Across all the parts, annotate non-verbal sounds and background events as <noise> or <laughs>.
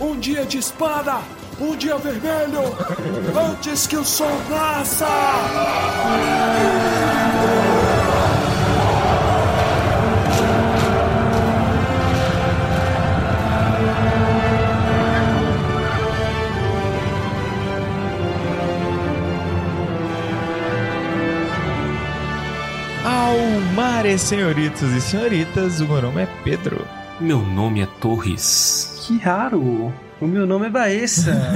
Um dia de espada! Um dia vermelho! <laughs> Antes que o sol nasça! Almares, senhoritos e senhoritas, o meu nome é Pedro. Meu nome é Torres. Que raro! O meu nome é Baessa. <laughs>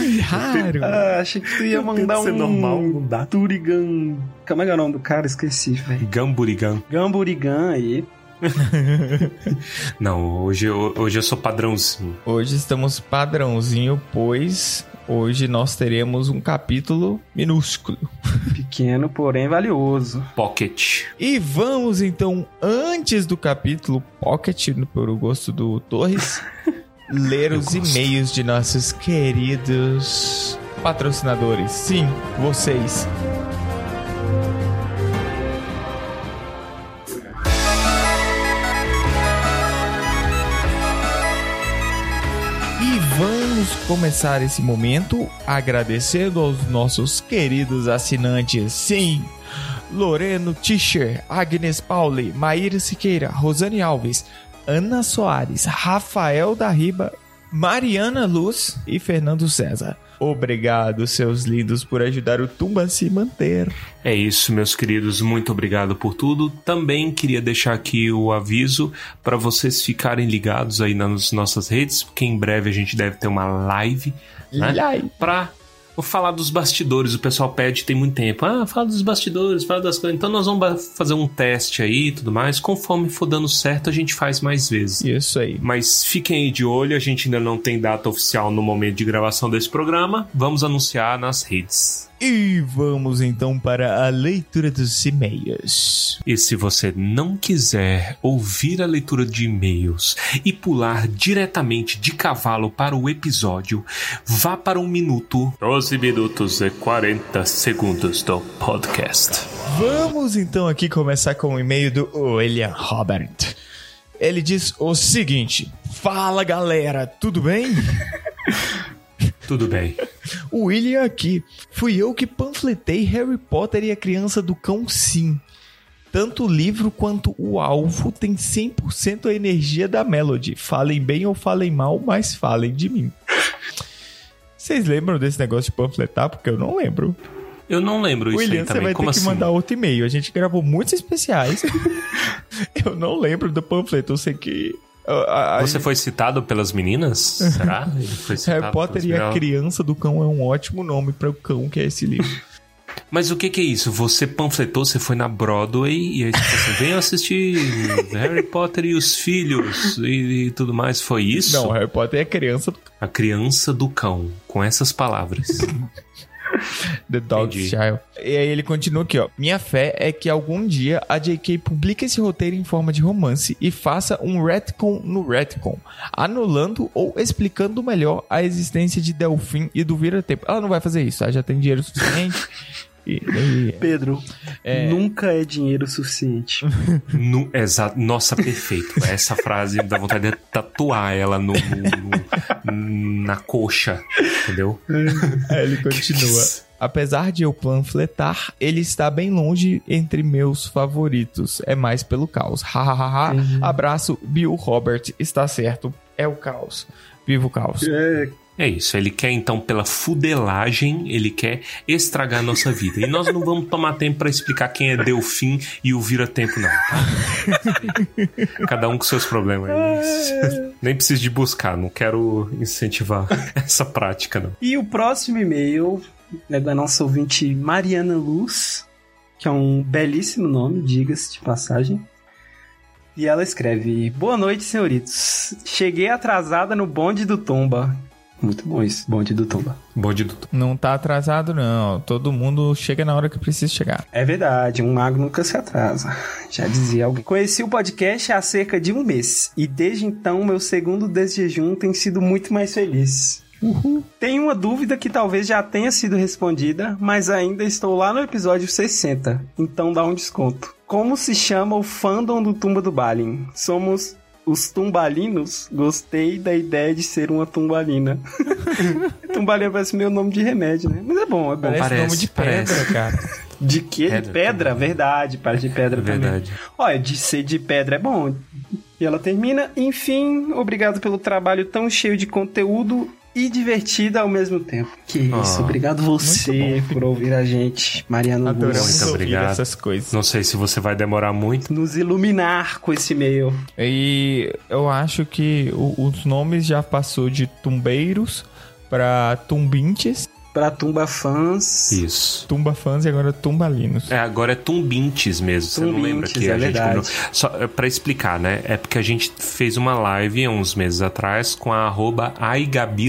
Que raro! ah, achei que tu ia mandar ser um. normal, não dá. Turigan. Como é que é o nome do cara? Esqueci, velho. Gamburigan. Gamburigan aí. <laughs> Não, hoje eu, hoje eu sou padrãozinho. Hoje estamos padrãozinho, pois hoje nós teremos um capítulo minúsculo. Pequeno, porém valioso. Pocket. E vamos então, antes do capítulo Pocket, por o gosto do Torres, <laughs> ler os e-mails de nossos queridos patrocinadores. Sim, vocês. Vamos começar esse momento agradecendo aos nossos queridos assinantes. Sim, Loreno Tischer, Agnes Pauli, Maíra Siqueira, Rosane Alves, Ana Soares, Rafael da Riba, Mariana Luz e Fernando César. Obrigado, seus lindos, por ajudar o Tumba a se manter. É isso, meus queridos. Muito obrigado por tudo. Também queria deixar aqui o aviso para vocês ficarem ligados aí nas nossas redes, porque em breve a gente deve ter uma live, né? Live. Pra falar dos bastidores. O pessoal pede tem muito tempo. Ah, fala dos bastidores, fala das coisas. Então nós vamos fazer um teste aí e tudo mais. Conforme for dando certo, a gente faz mais vezes. Isso aí. Mas fiquem aí de olho, a gente ainda não tem data oficial no momento de gravação desse programa. Vamos anunciar nas redes. E vamos então para a leitura dos e-mails. E se você não quiser ouvir a leitura de e-mails e pular diretamente de cavalo para o episódio, vá para um minuto, 12 minutos e 40 segundos do podcast. Vamos então aqui começar com o e-mail do William Robert. Ele diz o seguinte: Fala galera, tudo bem? <laughs> Tudo bem. O William aqui. Fui eu que panfletei Harry Potter e a Criança do Cão Sim. Tanto o livro quanto o alvo tem 100% a energia da Melody. Falem bem ou falem mal, mas falem de mim. Vocês lembram desse negócio de panfletar? Porque eu não lembro. Eu não lembro isso William, você vai Como ter que assim? mandar outro e-mail. A gente gravou muitos especiais. <laughs> eu não lembro do panfleto. Eu sei que. A- a- Você foi citado pelas meninas? Será? <laughs> Harry Potter e a? Criança do Cão é um ótimo nome para o cão que é esse livro. <laughs> Mas o que que é isso? Você panfletou, você foi na Broadway e aí tipo assim, venham assistir Harry Potter e os filhos e, e tudo mais. Foi isso? Não, Harry Potter é a criança do A criança do cão, com essas palavras. <laughs> The Dog's Entendi. Child. E aí ele continua aqui, ó. Minha fé é que algum dia a J.K. publique esse roteiro em forma de romance e faça um retcon no retcon, anulando ou explicando melhor a existência de Delfim e do Vira-Tempo. Ela não vai fazer isso, tá? Já tem dinheiro suficiente. <laughs> E- Pedro, nunca é dinheiro suficiente. No, exato. Nossa, perfeito. Essa frase dá vontade de tatuar ela no, no- no- na coxa, entendeu? Aí ele <laughs> continua. Apesar de eu panfletar, ele está bem longe entre meus favoritos. É mais pelo caos. Hahaha. Abraço, Bill Robert. Está certo. É o caos. Viva o caos. É, É isso, ele quer então pela fudelagem, ele quer estragar a nossa vida. E nós não vamos tomar tempo pra explicar quem é Delfim e o Vira-Tempo não, tá? <laughs> Cada um com seus problemas. Nem preciso de buscar, não quero incentivar <laughs> essa prática não. E o próximo e-mail é da nossa ouvinte Mariana Luz, que é um belíssimo nome, diga-se de passagem. E ela escreve: Boa noite, senhoritos. Cheguei atrasada no bonde do Tomba. Muito bom isso, bonde do Tomba. Bonde do Não tá atrasado, não. Todo mundo chega na hora que precisa chegar. É verdade, um mago nunca se atrasa. Já dizia alguém. Conheci o podcast há cerca de um mês. E desde então, meu segundo desjejum tem sido muito mais feliz. Tenho uma dúvida que talvez já tenha sido respondida, mas ainda estou lá no episódio 60, então dá um desconto. Como se chama o fandom do Tumba do Balin? Somos os tumbalinos, gostei da ideia de ser uma tumbalina. <laughs> tumbalina parece meu nome de remédio, né? Mas é bom, é bom. Parece, Parece, nome de pedra, parece. cara. De quê? Pedra de pedra? também. Verdade, parece de pedra também. Verdade. Olha, de ser de pedra é bom. E ela termina, enfim, obrigado pelo trabalho tão cheio de conteúdo e divertido ao mesmo tempo. Que Ah, isso, obrigado você por ouvir a gente, Mariano Adoramos. Muito ouvir obrigado. essas coisas. Não sei se você vai demorar muito. Nos iluminar com esse e-mail. E eu acho que o- os nomes já passou de tumbeiros pra tumbintes, Pra Tumba Fãs. Isso. tumba fãs e agora tumbalinos. É, agora é Tumbintes mesmo. Você não lembra Tumbintes, que é a gente verdade. combinou? Só é, pra explicar, né? É porque a gente fez uma live há uns meses atrás com a arroba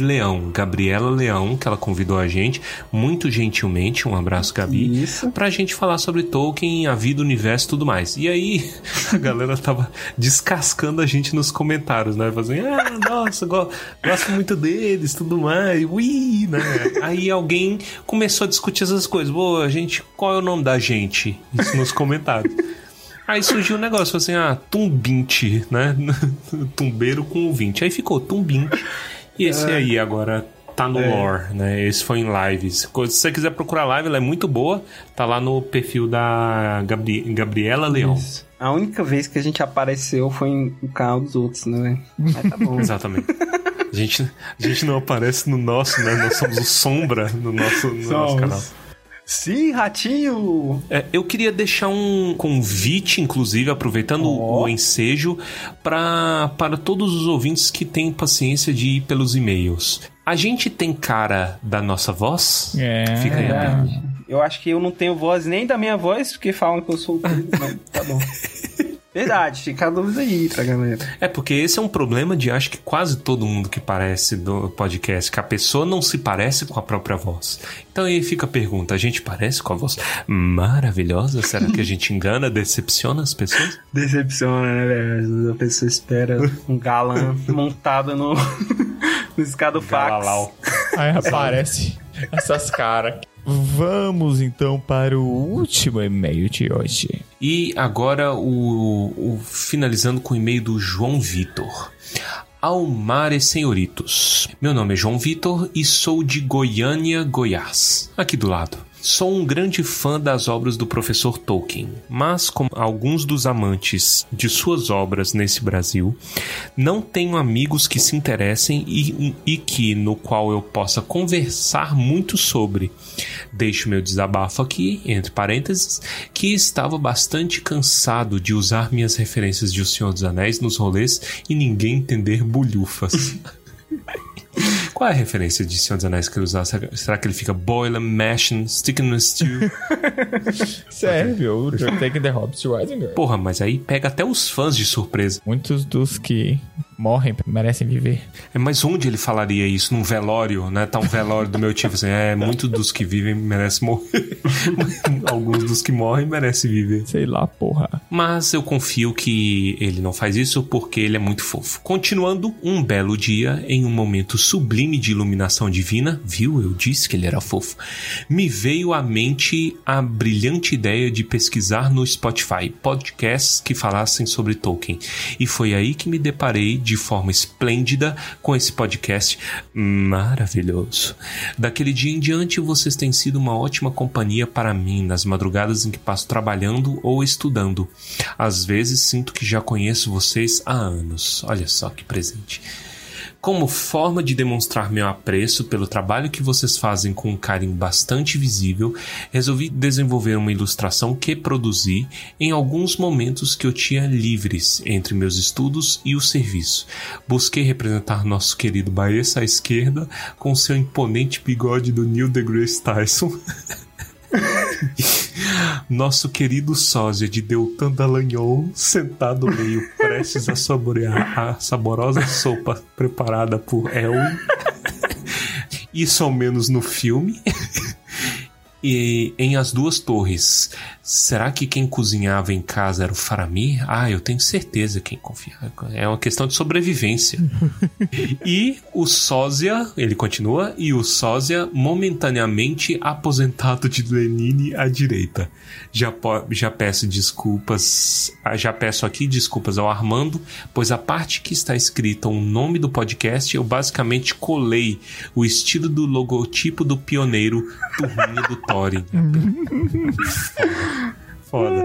Leão, Gabriela Leão, que ela convidou a gente, muito gentilmente. Um abraço, Gabi. Isso. Pra gente falar sobre Tolkien, a vida, o universo e tudo mais. E aí, <laughs> a galera tava descascando a gente nos comentários, né? Fazendo, ah, nossa, go gosto muito deles, tudo mais, ui, né? Aí alguém começou a discutir essas coisas. Pô, a gente, qual é o nome da gente? Isso nos comentários. <laughs> Aí surgiu um negócio, assim, ah, Tumbinte, né? <laughs> Tumbeiro com o 20. Aí ficou Tumbinte. E esse aí agora tá no lore, né? Esse foi em lives. Se você quiser procurar live, ela é muito boa. Tá lá no perfil da Gabri Gabriela Leão. Isso. A única vez que a gente apareceu foi em- no canal dos outros, né? Mas tá bom. <laughs> Exatamente. A gente, a gente não aparece no nosso, né? Nós somos o Sombra no nosso, no nosso canal. Sim, ratinho! É, eu queria deixar um convite, inclusive, aproveitando Ó. o ensejo, pra, para todos os ouvintes que têm paciência de ir pelos e-mails. A gente tem cara da nossa voz? É. Fica aí a pergunta. Verdade. Eu acho que eu não tenho voz nem da minha voz, porque falam que eu sou o tá bom. <laughs> Verdade, <laughs> fica a dúvida aí pra galera. É porque esse é um problema de acho que quase todo mundo que parece do podcast, que a pessoa não se parece com a própria voz. Então aí fica a pergunta: a gente parece com a voz maravilhosa? Será que a gente engana, decepciona as pessoas? <laughs> Decepciona, né, velho? Às vezes a pessoa espera um galã <laughs> montado no, no escadofax. Galalau. Aí aparece essas caras. Vamos então para o último e-mail de hoje. E agora o, o- finalizando com o e-mail do João Vitor. Almares Senhoritos. Meu nome é João Vitor e sou de Goiânia, Goiás, aqui do lado. Sou um grande fã das obras do professor Tolkien, mas como alguns dos amantes de suas obras nesse Brasil, não tenho amigos que se interessem e, e que no qual eu possa conversar muito sobre. Deixo meu desabafo aqui, entre parênteses, que estava bastante cansado de usar minhas referências de O Senhor dos Anéis nos rolês e ninguém entender bulhufas. <laughs> Qual é a referência de Senhor dos Anéis que ele usar? Será que ele fica boiling, mashing, sticking no stew? <laughs> Sério, o Taking the Hobbit to Isengard. Porra, mas aí pega até os fãs de surpresa. Muitos dos que morrem merecem viver. É, mas onde ele falaria isso? Num velório, né? Tá um velório do meu tipo assim, é, muitos dos que vivem merecem morrer. <laughs> Alguns dos que morrem merecem viver. Sei lá, porra. Mas eu confio que ele não faz isso porque ele é muito fofo. Continuando, um belo dia, em um momento sublime de iluminação divina, viu? Eu disse que ele era fofo. Me veio à mente a brilhante ideia de pesquisar no Spotify podcasts que falassem sobre Tolkien. E foi aí que me deparei de forma esplêndida com esse podcast maravilhoso. Daquele dia em diante, vocês têm sido uma ótima companhia para mim nas madrugadas em que passo trabalhando ou estudando. Às vezes sinto que já conheço vocês há anos. Olha só que presente. Como forma de demonstrar meu apreço pelo trabalho que vocês fazem com um carinho bastante visível, resolvi desenvolver uma ilustração que produzi em alguns momentos que eu tinha livres entre meus estudos e o serviço. Busquei representar nosso querido Baessa à esquerda com seu imponente bigode do Neil deGrasse Tyson. <laughs> <laughs> Nosso querido sósia de Deltan Dallagnol sentado meio prestes a saborear a saborosa sopa preparada por Elwin. <laughs> Isso ao menos no filme. E em As Duas Torres, será que quem cozinhava em casa era o Faramir? Ah, eu tenho certeza quem confiava. É uma questão de sobrevivência. <laughs> e o Sósia, ele continua, e o Sósia momentaneamente aposentado de Lenine à direita. Já, já peço desculpas, já peço aqui desculpas ao Armando, pois a parte que está escrita o nome do podcast, eu basicamente colei o estilo do logotipo do pioneiro turminha do <laughs> Thorin. <laughs> Foda.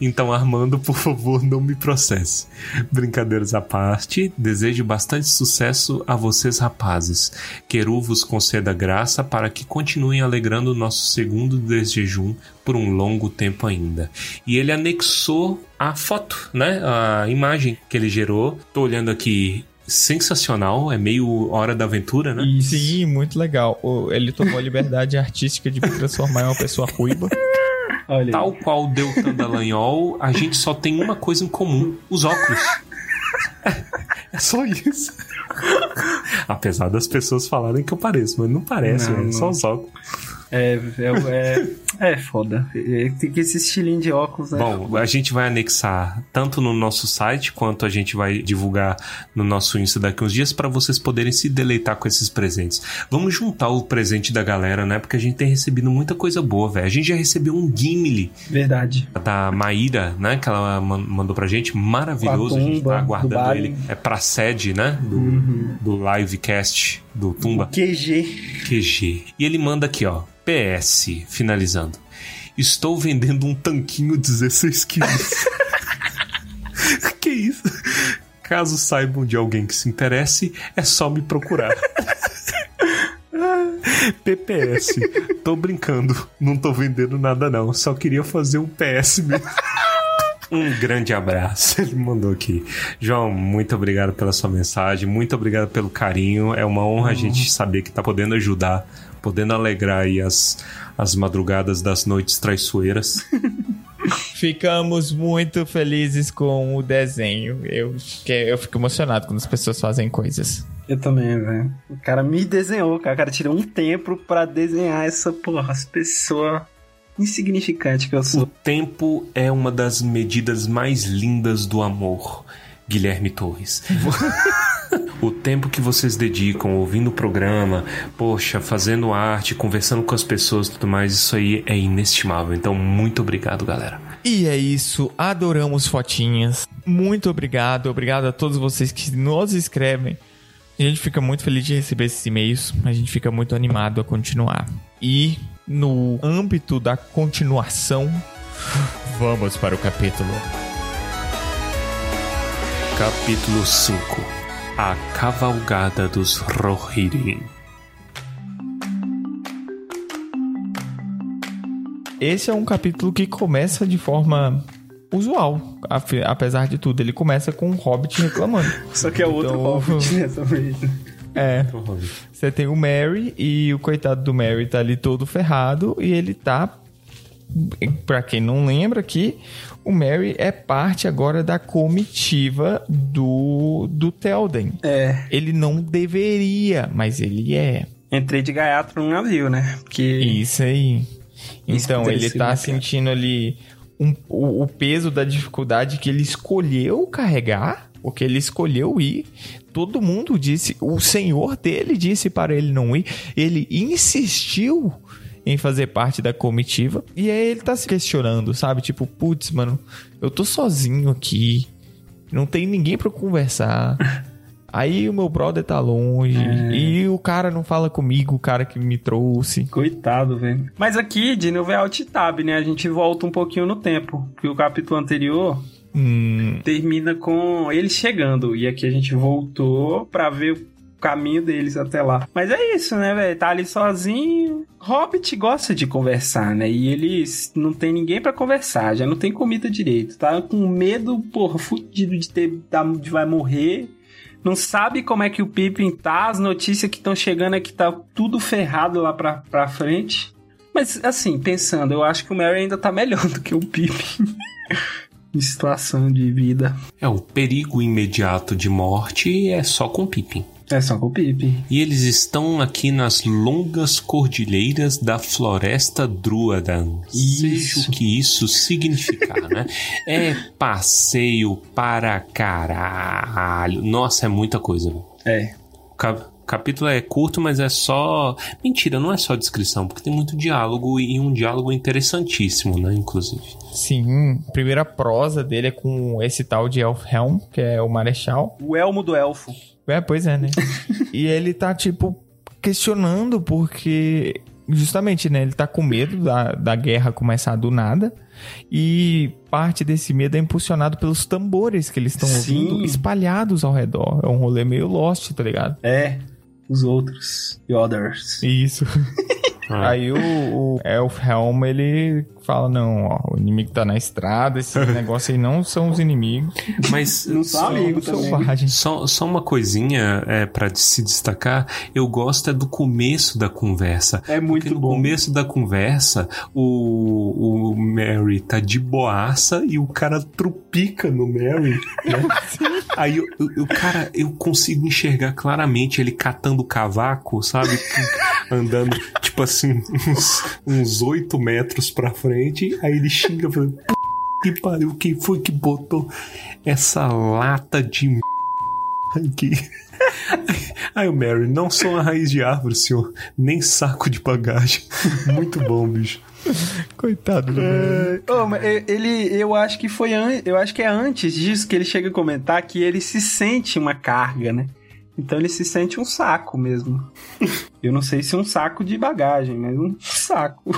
Então, Armando, por favor, não me processe. Brincadeiras à parte, desejo bastante sucesso a vocês, rapazes. Queru vos conceda graça para que continuem alegrando nosso segundo desjejum por um longo tempo ainda. E ele anexou a foto, né? A imagem que ele gerou. Tô olhando aqui sensacional, é meio hora da aventura, né? Sim, muito legal. Ele tomou a liberdade artística de me transformar em uma pessoa ruiva. <laughs> Olha Tal qual o Deltan Dallagnol, a gente só tem uma coisa em comum: os óculos. <laughs> É só isso. Apesar das pessoas falarem que eu pareço, mas não parece, não, é só os óculos. É, é, é, é foda. Tem que esse estilinho de óculos, né? Bom, a gente vai anexar tanto no nosso site quanto a gente vai divulgar no nosso Insta daqui uns dias para vocês poderem se deleitar com esses presentes. Vamos juntar o presente da galera, né? Porque a gente tem recebido muita coisa boa, velho. A gente já recebeu um Gimli. Verdade. Da Maíra, né? Que ela mandou pra gente. Maravilhoso. A, a gente tá aguardando ele. É pra sede, né? Do, uhum. do livecast do Tumba. QG. QG. E ele manda aqui, ó. PS, finalizando. Estou vendendo um tanquinho 16 quilos. <laughs> que isso? Caso saibam de alguém que se interesse, é só me procurar. <laughs> PPS, tô brincando, não tô vendendo nada não, só queria fazer um PS mesmo. Um grande abraço. Ele mandou aqui. João, muito obrigado pela sua mensagem, muito obrigado pelo carinho. É uma honra uhum. a gente saber que tá podendo ajudar, podendo alegrar aí as, as madrugadas das noites traiçoeiras. <laughs> Ficamos muito felizes com o desenho. Eu, eu fico emocionado quando as pessoas fazem coisas. Eu também, velho. O cara me desenhou, cara. O cara tirou um tempo para desenhar essa porra. As pessoas insignificante que eu sou. O tempo é uma das medidas mais lindas do amor, Guilherme Torres. <laughs> o tempo que vocês dedicam ouvindo o programa, poxa, fazendo arte, conversando com as pessoas e tudo mais, isso aí é inestimável. Então, muito obrigado, galera. E é isso, adoramos fotinhas. Muito obrigado, obrigado a todos vocês que nos escrevem. A gente fica muito feliz de receber esses e-mails, a gente fica muito animado a continuar. E no âmbito da continuação, <laughs> vamos para o capítulo. Capítulo 5 A Cavalgada dos Rohirrim Esse é um capítulo que começa de forma usual, apesar de tudo. Ele começa com um hobbit reclamando. <laughs> Só que é outro então, hobbit, <laughs> né? É. Você tem o Mary e o coitado do Mary tá ali todo ferrado e ele tá. Pra quem não lembra aqui, o Mary é parte agora da comitiva do, do Telden. É. Ele não deveria, mas ele é. Entrei de gaiato no navio, né? Porque... Isso aí. Então, ele tá sentindo ali um, o, o peso da dificuldade que ele escolheu carregar porque ele escolheu ir. Todo mundo disse, o senhor dele disse para ele não ir. Ele insistiu em fazer parte da comitiva. E aí ele tá se questionando, sabe? Tipo, putz, mano, eu tô sozinho aqui. Não tem ninguém para conversar. <laughs> Aí o meu brother tá longe. É. E o cara não fala comigo, o cara que me trouxe. Coitado, velho. Mas aqui, de novo, é alt tab, né? A gente volta um pouquinho no tempo. Porque o capítulo anterior Hum. Termina com eles chegando. E aqui a gente voltou pra ver o caminho deles até lá. Mas é isso, né, velho? Tá ali sozinho. Hobbit gosta de conversar, né? E eles não tem ninguém para conversar, já não tem comida direito. Tá com medo, porra, fudido de ter de vai morrer. Não sabe como é que o Pippin tá, as notícias que estão chegando é que tá tudo ferrado lá pra, pra frente. Mas assim, pensando, eu acho que o Mary ainda tá melhor <laughs> do que o Pippin. <laughs> de situação de vida. É, o perigo imediato de morte é só com Pippin. É só com o Pipe. E eles estão aqui nas longas cordilheiras da floresta Druadan. Seja o que isso significar, né? <laughs> É passeio para caralho. Nossa, é muita coisa. velho. É. O cap- capítulo é curto, mas é só. Mentira, não é só descrição, porque tem muito diálogo e um diálogo interessantíssimo, né? Inclusive. Sim, a primeira prosa dele é com esse tal de Elfhelm, que é o Marechal. O elmo do elfo. É, pois é, né? <laughs> e ele tá, tipo, questionando porque. Justamente, né? Ele tá com medo da, da guerra começar do nada. E parte desse medo é impulsionado pelos tambores que eles estão ouvindo espalhados ao redor. É um rolê meio lost, tá ligado? É. Os outros. The others. Isso. <laughs> Ah. Aí o, o Elfhelm, ele fala, não, ó, o inimigo tá na estrada, esse <laughs> negócio aí não são os inimigos, Mas. <laughs> Não são também. selvagens. Só, só uma coisinha é, para se destacar, eu gosto é do começo da conversa. É muito Porque no bom. começo da conversa, o, o Mary tá de boaça e o cara trupica no Mary. Né? Aí o, o- o cara, eu consigo enxergar claramente ele catando cavaco, sabe? <laughs> Andando, tipo assim, uns, uns 8 metros pra frente. Aí ele xinga, falando: "P- que pariu, quem foi que botou essa lata de m... aqui? Aí o Mary, não sou uma raiz de árvore, senhor. Nem saco de bagagem. Muito bom, bicho. Coitado do Mary. É, oh, mas ele, eu acho que foi an, eu acho que é antes disso que ele chega a comentar que ele se sente uma carga, né? Então ele se sente um saco mesmo. <laughs> Eu não sei se um saco de bagagem, mas um saco.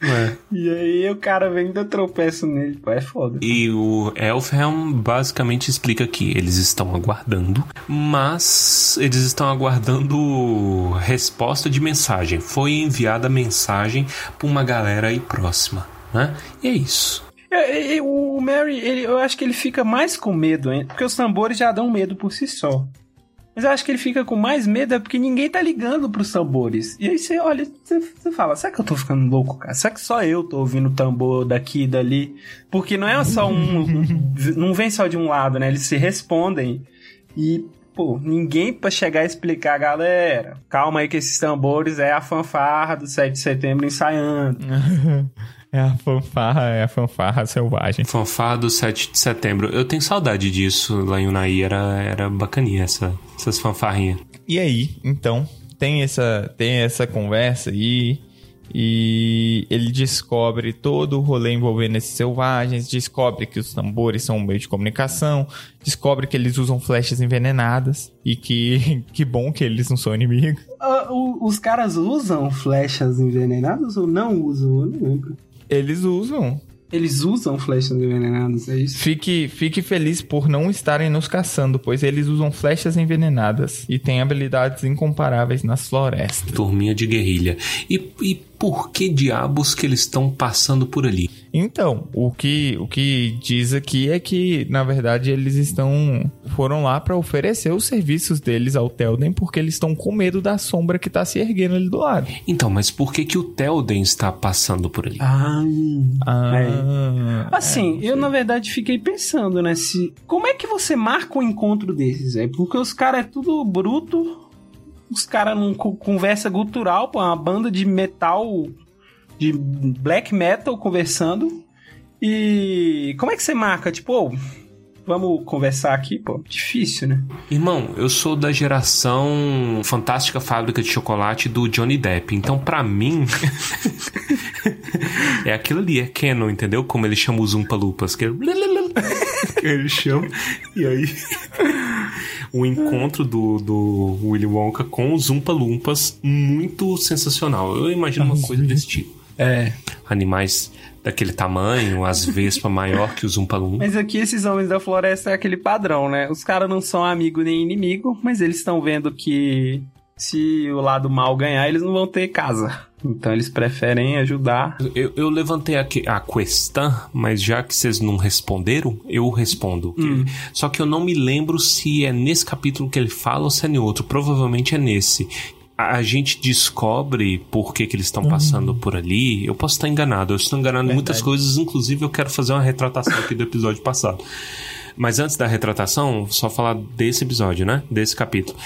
É. E aí o cara vem e ainda tropeço nele, pô, é foda. E o Elfhelm basicamente explica que eles estão aguardando, mas eles estão aguardando resposta de mensagem. Foi enviada mensagem pra uma galera aí próxima, né? E é isso. É, é, o Mary, ele, eu acho que ele fica mais com medo, hein? Porque os tambores já dão medo por si só. Mas eu acho que ele fica com mais medo é porque ninguém tá ligando pros tambores. E aí você olha, você, fala, será que eu tô ficando louco, cara? Será que só eu tô ouvindo tambor daqui e dali? Porque não é só um. um- <laughs> não vem só de um lado, né? Eles se respondem. E, pô, ninguém pra chegar e explicar, galera. Calma aí que esses tambores é a fanfarra do 7 de setembro ensaiando. <laughs> É a fanfarra, é a fanfarra selvagem. Fanfarra do 7 de setembro. Eu tenho saudade disso lá em Unai. Era, era bacaninha essa, essas fanfarrinhas. E aí, então, tem essa, tem essa conversa aí. E ele descobre todo o rolê envolvendo esses selvagens, descobre que os tambores são um meio de comunicação, descobre que eles usam flechas envenenadas e que <laughs> que bom que eles não são inimigos. Ah, o- os caras usam flechas envenenadas ou não usam? Eu não lembro. Eles usam. Eles usam flechas envenenadas, é isso? Fique, fique feliz por não estarem nos caçando, pois eles usam flechas envenenadas e têm habilidades incomparáveis nas florestas. Turminha de guerrilha. E, e por que diabos que eles estão passando por ali? Então, o que, o que diz aqui é que, na verdade, eles estão foram lá pra oferecer os serviços deles ao Telden porque eles estão com medo da sombra que tá se erguendo ali do lado. Então, mas por que que o Telden está passando por ali? Ah, Ah, Assim, eu na verdade fiquei pensando, né? Se, como é que você marca um encontro desses, é? Porque os caras é tudo bruto, os caras co- conversa gutural, pô, é uma banda de metal, de black metal conversando. E como é que você marca? Tipo, ô, vamos conversar aqui, pô, difícil, né? Irmão, eu sou da geração Fantástica Fábrica de Chocolate do Johnny Depp. Então, pra mim, <laughs> é aquilo ali, é canon, entendeu? Como ele chama os Umpalupas. Que <laughs> que ele chama. E aí, o encontro do, do Willy Wonka com os Umpalumpas, muito sensacional. Eu imagino uma coisa desse tipo. É. Animais daquele tamanho, as vespas maior que os Umpalumpas. Mas aqui esses homens da floresta é aquele padrão, né? Os caras não são amigo nem inimigo, mas eles estão vendo que se o lado mal ganhar, eles não vão ter casa. Então eles preferem ajudar. Eu, eu levantei a, a questão, mas já que vocês não responderam, eu respondo. Só que eu não me lembro se é nesse capítulo que ele fala ou se é em outro. Provavelmente é nesse. A, gente descobre por que, que eles estão passando por ali. Eu posso estar enganado. Eu estou enganado em muitas coisas. Inclusive, eu quero fazer uma retratação aqui do episódio passado. Mas antes da retratação, só falar desse episódio, né? Desse capítulo.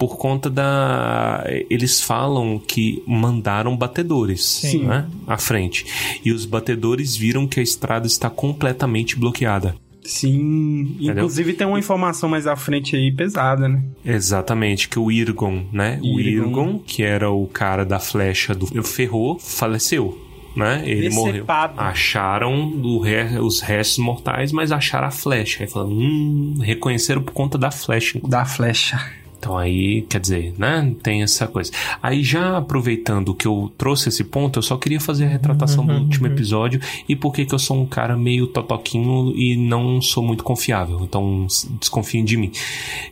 Por conta da. Eles falam que mandaram batedores Sim. né, à frente. E os batedores viram que a estrada está completamente bloqueada. Sim. Inclusive tem uma informação mais à frente aí pesada, né? Exatamente, que o Irgon, né? O Irgon. Irgon, que era o cara da flecha do Ferro, faleceu. Né? Ele morreu. Decepado. Acharam o re- os restos mortais, mas acharam a flecha. Aí falaram, hum, reconheceram por conta da flecha. Da flecha. Então aí, quer dizer, né? Tem essa coisa. Aí já aproveitando que eu trouxe esse ponto, eu só queria fazer a retratação do último episódio e por que eu sou um cara meio totoquinho e não sou muito confiável. Então desconfiem de mim.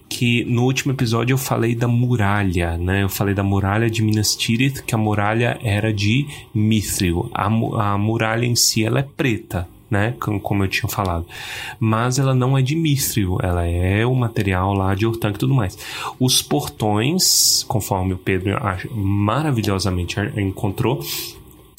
Que no último episódio eu falei da muralha, né? Eu falei da muralha de Minas Tirith, que a muralha era de Mithril. A, a muralha em si ela é preta. Né, com- como eu tinha falado, mas ela não é de mithril, ela é o material lá de Ortank e tudo mais. Os portões, conforme o Pedro maravilhosamente encontrou,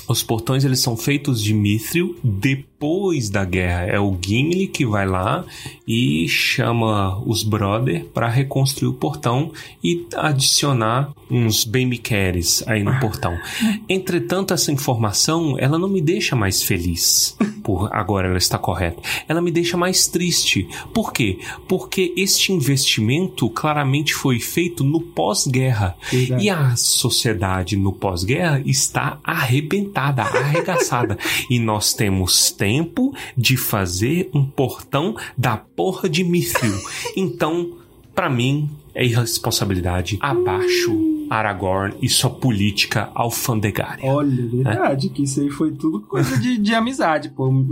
os portões eles são feitos de mithril depois da guerra. É o Gimli que vai lá e chama os brother para reconstruir o portão e adicionar uns bem-me-queres aí no portão. <laughs> Entretanto, essa informação ela não me deixa mais feliz. Por agora ela está correta. Ela me deixa mais triste. Por quê? Porque este investimento claramente foi feito no pós-guerra. E a sociedade no pós-guerra está arrebentada, arregaçada. e nós temos tempo de fazer um portão da porra de Mithril. Então, pra mim, é irresponsabilidade. Abaixo Aragorn e sua política alfandegária. Olha, verdade, que isso aí foi tudo coisa de, de amizade, pô. O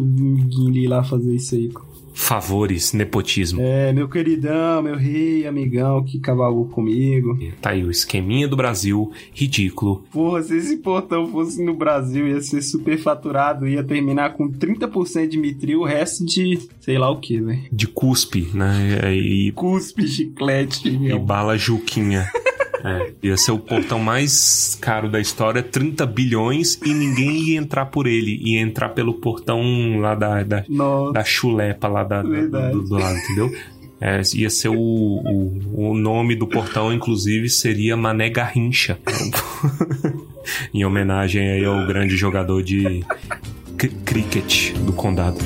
Gimli lá fazer isso aí. pô. Favores, nepotismo. É, meu queridão, meu rei, amigão que cavalgou comigo. Tá aí o esqueminha do Brasil, ridículo. Porra, se esse portão fosse no Brasil, ia ser super faturado, ia terminar com 30% de mitril, o resto de sei lá o que, velho. De cuspe, né? E, Cuspe, chiclete, e meu. bala Juquinha. <laughs> É, ia ser o portão mais caro da história, 30 bilhões, e ninguém ia entrar por ele. Ia entrar pelo portão lá da, da, Nossa. da chulepa lá da, da- do, do lado, entendeu? É, ia ser o, o, o nome do portão, inclusive, seria Mané Garrincha. <laughs> em homenagem aí ao grande jogador de cri- cricket do condado.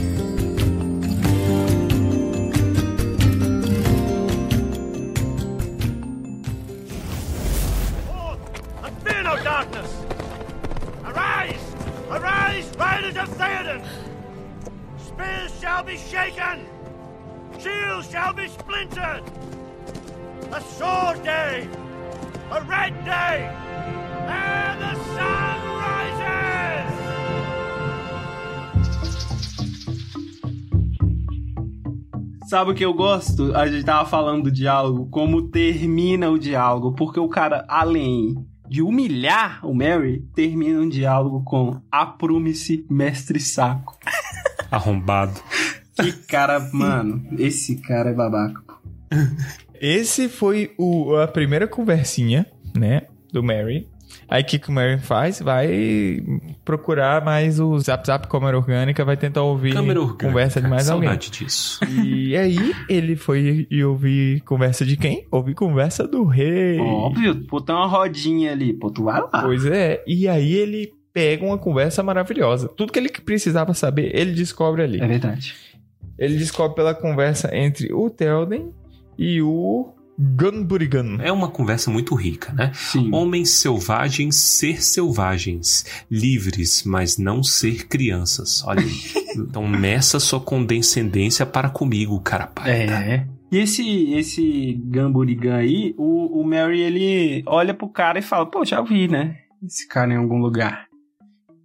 Sabe o que eu gosto? A gente tava falando do diálogo, como termina o diálogo, porque o cara, além de humilhar o Mary, termina um diálogo com aprume-se, mestre saco. <laughs> Arrombado. Que cara, mano, esse cara é babaca. Esse foi o, a primeira conversinha, né? Do Mary. Aí o que, que o Mary faz? Vai procurar mais o Zap Zap Câmera Orgânica, vai tentar ouvir orgânica. conversa de mais alguém. Disso. E aí ele foi e ouvir conversa de quem? Ouvir conversa do rei. Óbvio, pô, tem uma rodinha ali, pô, tu vai lá. Pois é. E aí ele pega uma conversa maravilhosa. Tudo que ele precisava saber, ele descobre ali. É verdade. Ele descobre pela conversa entre o Telden e o Gunburigan. É uma conversa muito rica, né? Sim. Homens selvagens ser selvagens, livres, mas não ser crianças. Olha aí. <laughs> Então meça sua condescendência para comigo, carapaita. É. E esse, esse Gamburigan aí, o, o Mary, ele olha pro cara e fala, pô, já vi, né? Esse cara em algum lugar.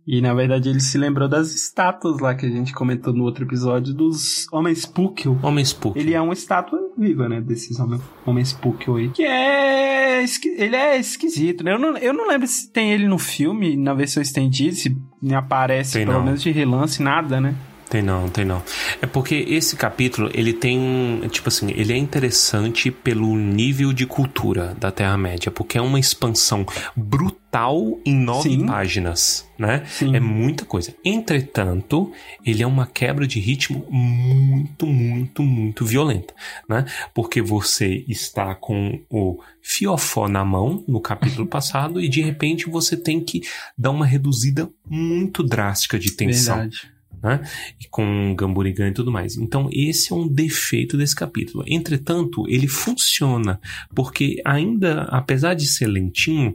E na verdade ele se lembrou das estátuas lá que a gente comentou no outro episódio dos homens Púquio. Homens pouco. Ele é uma estátua viva, né? Desses homens, homens Púquio aí. Que é. Ele é esquisito, né? Eu não, eu não lembro se tem ele no filme, na versão estendida, se aparece Tem pelo não. menos de relance, nada, né? Tem não, tem não. É porque esse capítulo, ele tem, tipo assim, ele é interessante pelo nível de cultura da Terra-média, porque é uma expansão brutal em nove Sim. páginas, né? Sim. É muita coisa. Entretanto, ele é uma quebra de ritmo muito, muito, muito violenta, né? Porque você está com o fiofó na mão no capítulo <laughs> passado e de repente você tem que dar uma reduzida muito drástica de tensão Verdade. Né? E com Gamburigan e tudo mais. Então, esse é um defeito desse capítulo. Entretanto, ele funciona, porque ainda, apesar de ser lentinho,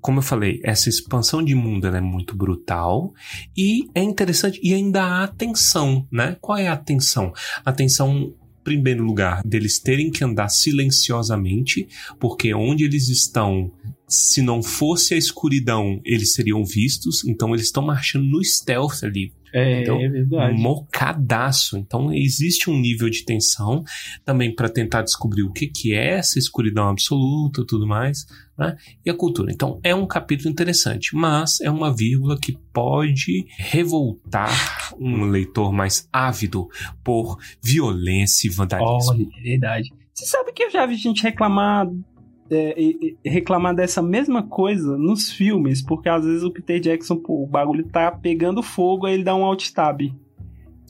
como eu falei, essa expansão de mundo é muito brutal e é interessante e ainda há tensão, né? Qual é a tensão? A tensão primeiro lugar, deles terem que andar silenciosamente, porque onde eles estão, se não fosse a escuridão, eles seriam vistos, então eles estão marchando no stealth ali, É, Então, é verdade. mocadaço. Então existe um nível de tensão também para tentar descobrir o que, que é essa escuridão absoluta e tudo mais, né? E a cultura. Então é um capítulo interessante, mas é uma vírgula que pode revoltar um leitor mais ávido por violência e vandalismo. Olha, é verdade. Você sabe que eu já vi gente reclamar é, reclamar dessa mesma coisa nos filmes, porque às vezes o Peter Jackson, pô, o bagulho tá pegando fogo, aí ele dá um alt tab. E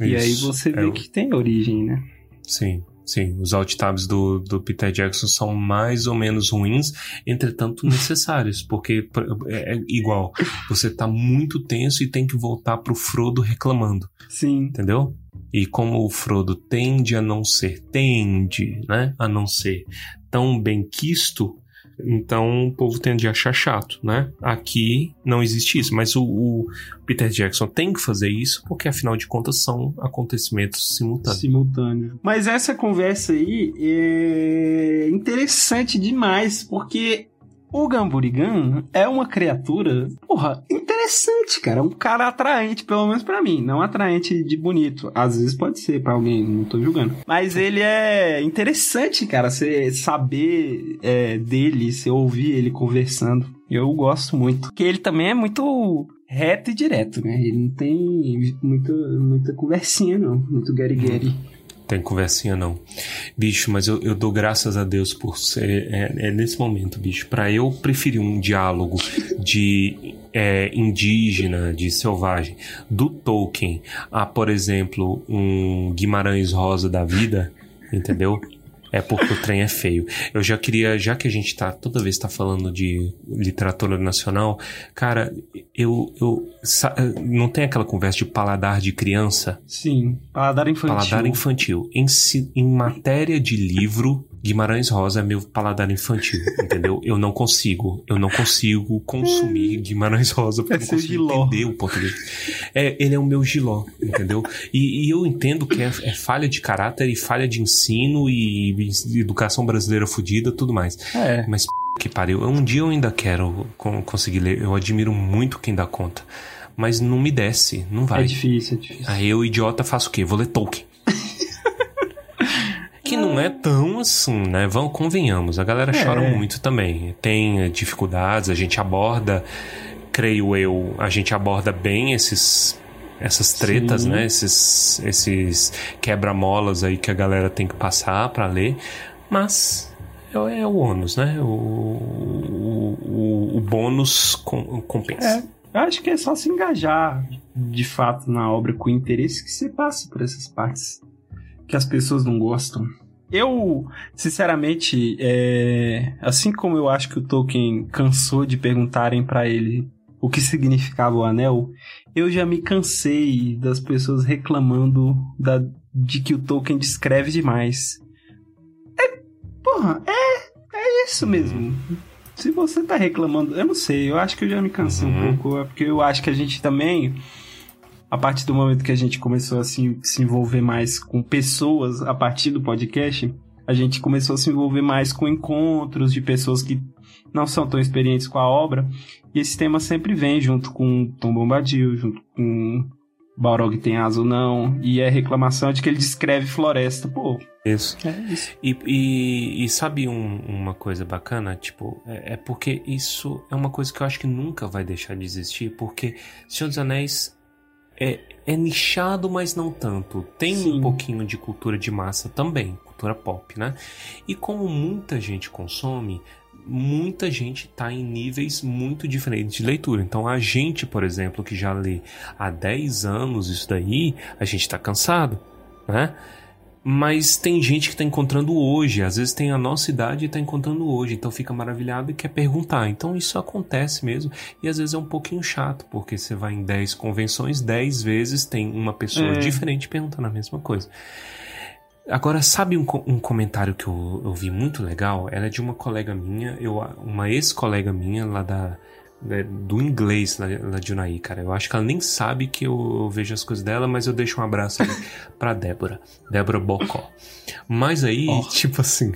aí Isso, você é vê o- que tem origem, né? Sim, sim. Os alt tabs do, do Peter Jackson são mais ou menos ruins, entretanto necessários, porque por- é, é igual, você tá muito tenso e tem que voltar pro Frodo reclamando, Sim. entendeu? E como o Frodo tende a não ser, tende, né, a não ser tão bem quisto, então o povo tende a achar chato, né? Aqui não existe isso, mas o, o Peter Jackson tem que fazer isso porque afinal de contas são acontecimentos simultâneos. Simultâneo. Mas essa conversa aí é interessante demais, porque o Gamburigan é uma criatura, porra, interessante, cara. Um cara atraente, pelo menos pra mim. Não atraente de bonito. Às vezes pode ser pra alguém, não tô julgando. Mas ele é interessante, cara. Você saber é, dele, você ouvir ele conversando. Eu gosto muito. Porque ele também é muito reto e direto, né? Ele não tem muita, muita conversinha, não. Muito guerigueri. Tem conversinha não. Bicho, mas eu, eu dou graças a Deus por ser. É, é nesse momento, bicho. Pra eu preferir um diálogo de é, indígena, de selvagem, do Tolkien, a, por exemplo, um Guimarães Rosa da vida, entendeu? É porque o trem é feio. Eu já queria, já que a gente tá, toda vez tá falando de literatura nacional, cara, eu, eu, não tem aquela conversa de paladar de criança? Sim, paladar infantil. Paladar infantil. Em, em matéria de livro, Guimarães Rosa é meu paladar infantil, <laughs> entendeu? Eu não consigo, eu não consigo consumir Guimarães Rosa porque É eu não consigo giló. entender o português. É, ele é o meu giló, entendeu? E, e eu entendo que é, é falha de caráter e falha de ensino e, e educação brasileira fodida, tudo mais. É. Mas p... que pariu. Um dia eu ainda quero con- conseguir ler. Eu admiro muito quem dá conta. Mas não me desce, não vai. É difícil, é difícil. Aí eu, idiota, faço o quê? Vou ler Tolkien. <laughs> que não é tão assim, né? Vamos, convenhamos. A galera É. chora muito também. Tem eh, dificuldades, a gente aborda, creio eu, a gente aborda bem esses. Essas tretas, Sim. né? Esses, esses quebra-molas aí que a galera tem que passar pra ler. Mas é, é o ônus, né? O, o, o, o bônus com- compensa. É, eu acho que é só se engajar de fato na obra com interesse que você passa por essas partes que as pessoas não gostam. Eu, sinceramente, é, assim como eu acho que o Tolkien cansou de perguntarem pra ele o que significava o anel, eu já me cansei das pessoas reclamando da, de que o Tolkien descreve demais. É, porra, é, é isso mesmo. Se você tá reclamando, eu não sei, eu acho que eu já me cansei um Uhum. pouco, é porque eu acho que a gente também, a partir do momento que a gente começou a se, se envolver mais com pessoas a partir do podcast, a gente começou a se envolver mais com encontros de pessoas que não são tão experientes com a obra, e esse tema sempre vem junto com Tom Bombadil, junto com Balrog tem asa ou não, e é reclamação de que ele descreve floresta. Pô, Isso. é isso. E, e, e sabe um- uma coisa bacana? Tipo, é, é porque isso é uma coisa que eu acho que nunca vai deixar de existir, porque Senhor dos Anéis é, é nichado, mas não tanto. Tem Sim. um pouquinho de cultura de massa também, cultura pop, né? E como muita gente consome, muita gente está em níveis muito diferentes de leitura. Então a gente, por exemplo, que já lê há 10 anos isso daí, a gente está cansado, né? Mas tem gente que está encontrando hoje, às vezes tem a nossa idade e está encontrando hoje, então fica maravilhado e quer perguntar. Então isso acontece mesmo, e às vezes é um pouquinho chato, porque você vai em 10 convenções, 10 vezes tem uma pessoa É. diferente perguntando a mesma coisa. Agora, sabe um, um comentário que eu, eu vi muito legal? Ela é de uma colega minha, eu, uma ex-colega minha lá da, da- do inglês lá de Unai, cara. Eu acho que ela nem sabe que eu, vejo as coisas dela, mas eu deixo um abraço aí <laughs> pra Débora. Débora Bocó. Mas aí, tipo assim.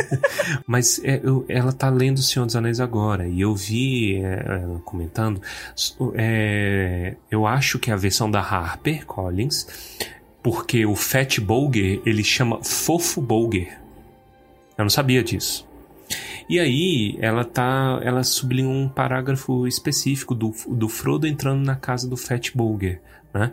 <laughs> mas é, eu- ela tá lendo O Senhor dos Anéis agora. E eu vi é, ela comentando. é, eu acho que é a versão da Harper Collins porque o Fat Bolger ele chama Fofo Bolger. Eu não sabia disso. E aí ela tá, ela sublinha um parágrafo específico do, do Frodo entrando na casa do Fat Bolger, né?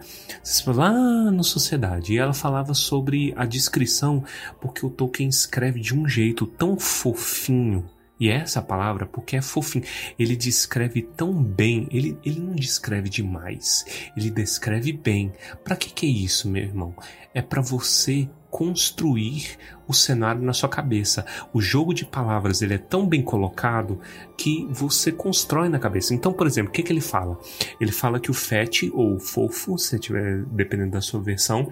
Lá no Sociedade. E ela falava sobre a descrição, porque o Tolkien escreve de um jeito tão fofinho. E é essa palavra, porque é fofinho. Ele descreve tão bem, ele, ele não descreve demais, ele descreve bem. Pra que que é isso, meu irmão? É pra você construir o cenário na sua cabeça. O jogo de palavras ele é tão bem colocado que você constrói na cabeça. Então, por exemplo, o que, que ele fala? Ele fala que o fat ou fofo, se tiver dependendo da sua versão,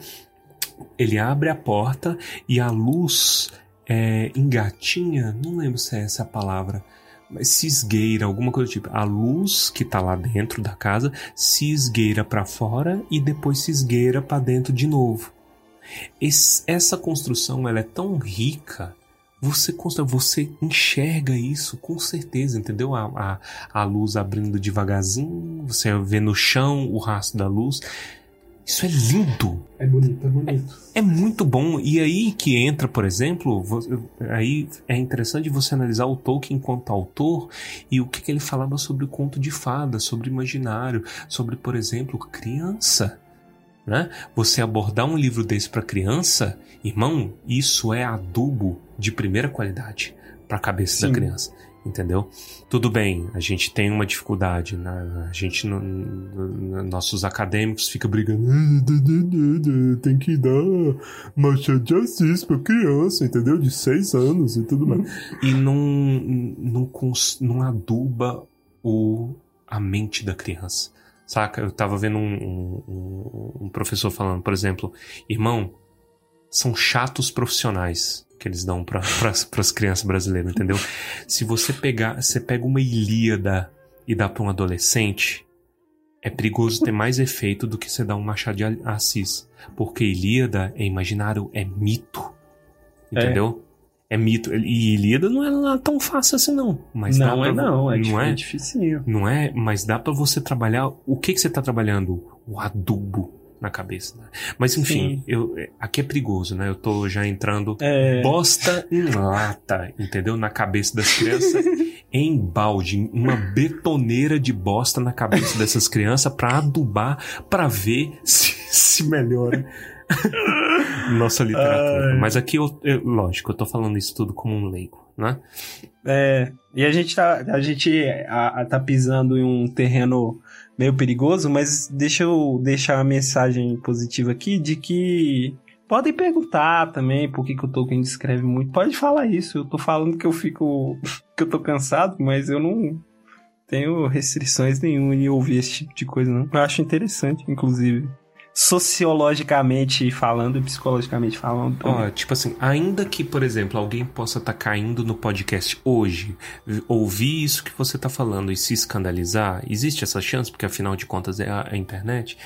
ele abre a porta e a luz é, engatinha, não lembro se é essa a palavra, mas se esgueira, alguma coisa do tipo. A luz que tá lá dentro da casa se esgueira para fora e depois se esgueira para dentro de novo. Esse- essa construção ela é tão rica. Você, você enxerga isso com certeza, entendeu? A, a, a luz abrindo devagarzinho, você vê no chão o rastro da luz. Isso é lindo. É bonito, é bonito. É muito bom. E aí que entra, por exemplo, aí é interessante você analisar o Tolkien enquanto autor e o que, que ele falava sobre o conto de fada, sobre imaginário, sobre, por exemplo, criança. Né? Você abordar um livro desse para criança, irmão, isso é adubo de primeira qualidade para a cabeça Sim. da criança. Entendeu? Tudo bem, a gente tem uma dificuldade, né? a gente, não- não- nossos acadêmicos ficam brigando, "Ah, tem que dar Machado de Assis pra criança, entendeu? De seis anos e tudo mais. E não, não, não aduba o, a mente da criança. Saca? Eu tava vendo um, um- um professor falando, por exemplo, irmão, são chatos profissionais que eles dão para as crianças brasileiras, entendeu? Se você pegar, você pega uma Ilíada e dá para um adolescente, é perigoso ter mais efeito do que você dar um Machado de Assis, porque Ilíada é imaginário, é mito, entendeu? É, mito. E Ilíada não é lá tão fácil assim não, mas não é não, é, não é? é dificinho. Não é? Mas dá pra você trabalhar. O que que você tá trabalhando? O adubo na cabeça. Né? Mas enfim, Sim. eu, aqui é perigoso, né? Eu tô já entrando É, bosta em lata, entendeu? Na cabeça das crianças. <laughs> em balde, uma betoneira de bosta na cabeça dessas crianças pra adubar, pra ver se, se melhora <laughs> nossa literatura. Ai. Mas aqui, eu, eu- lógico, eu tô falando isso tudo como um leigo, né? é, e a gente tá, a gente a- a- tá pisando em um terreno meio perigoso, mas deixa eu deixar uma mensagem positiva aqui de que podem perguntar também por que, que o Tolkien descreve muito. Pode falar isso. Eu tô falando que eu fico <laughs> que eu tô cansado, mas eu não tenho restrições nenhuma em ouvir esse tipo de coisa, não. Eu acho interessante, inclusive. Sociologicamente falando e psicologicamente falando. Ó, tipo assim, ainda que, por exemplo, alguém possa estar caindo no podcast hoje, ouvir isso que você tá falando e se escandalizar, existe essa chance, porque afinal de contas é a, a internet.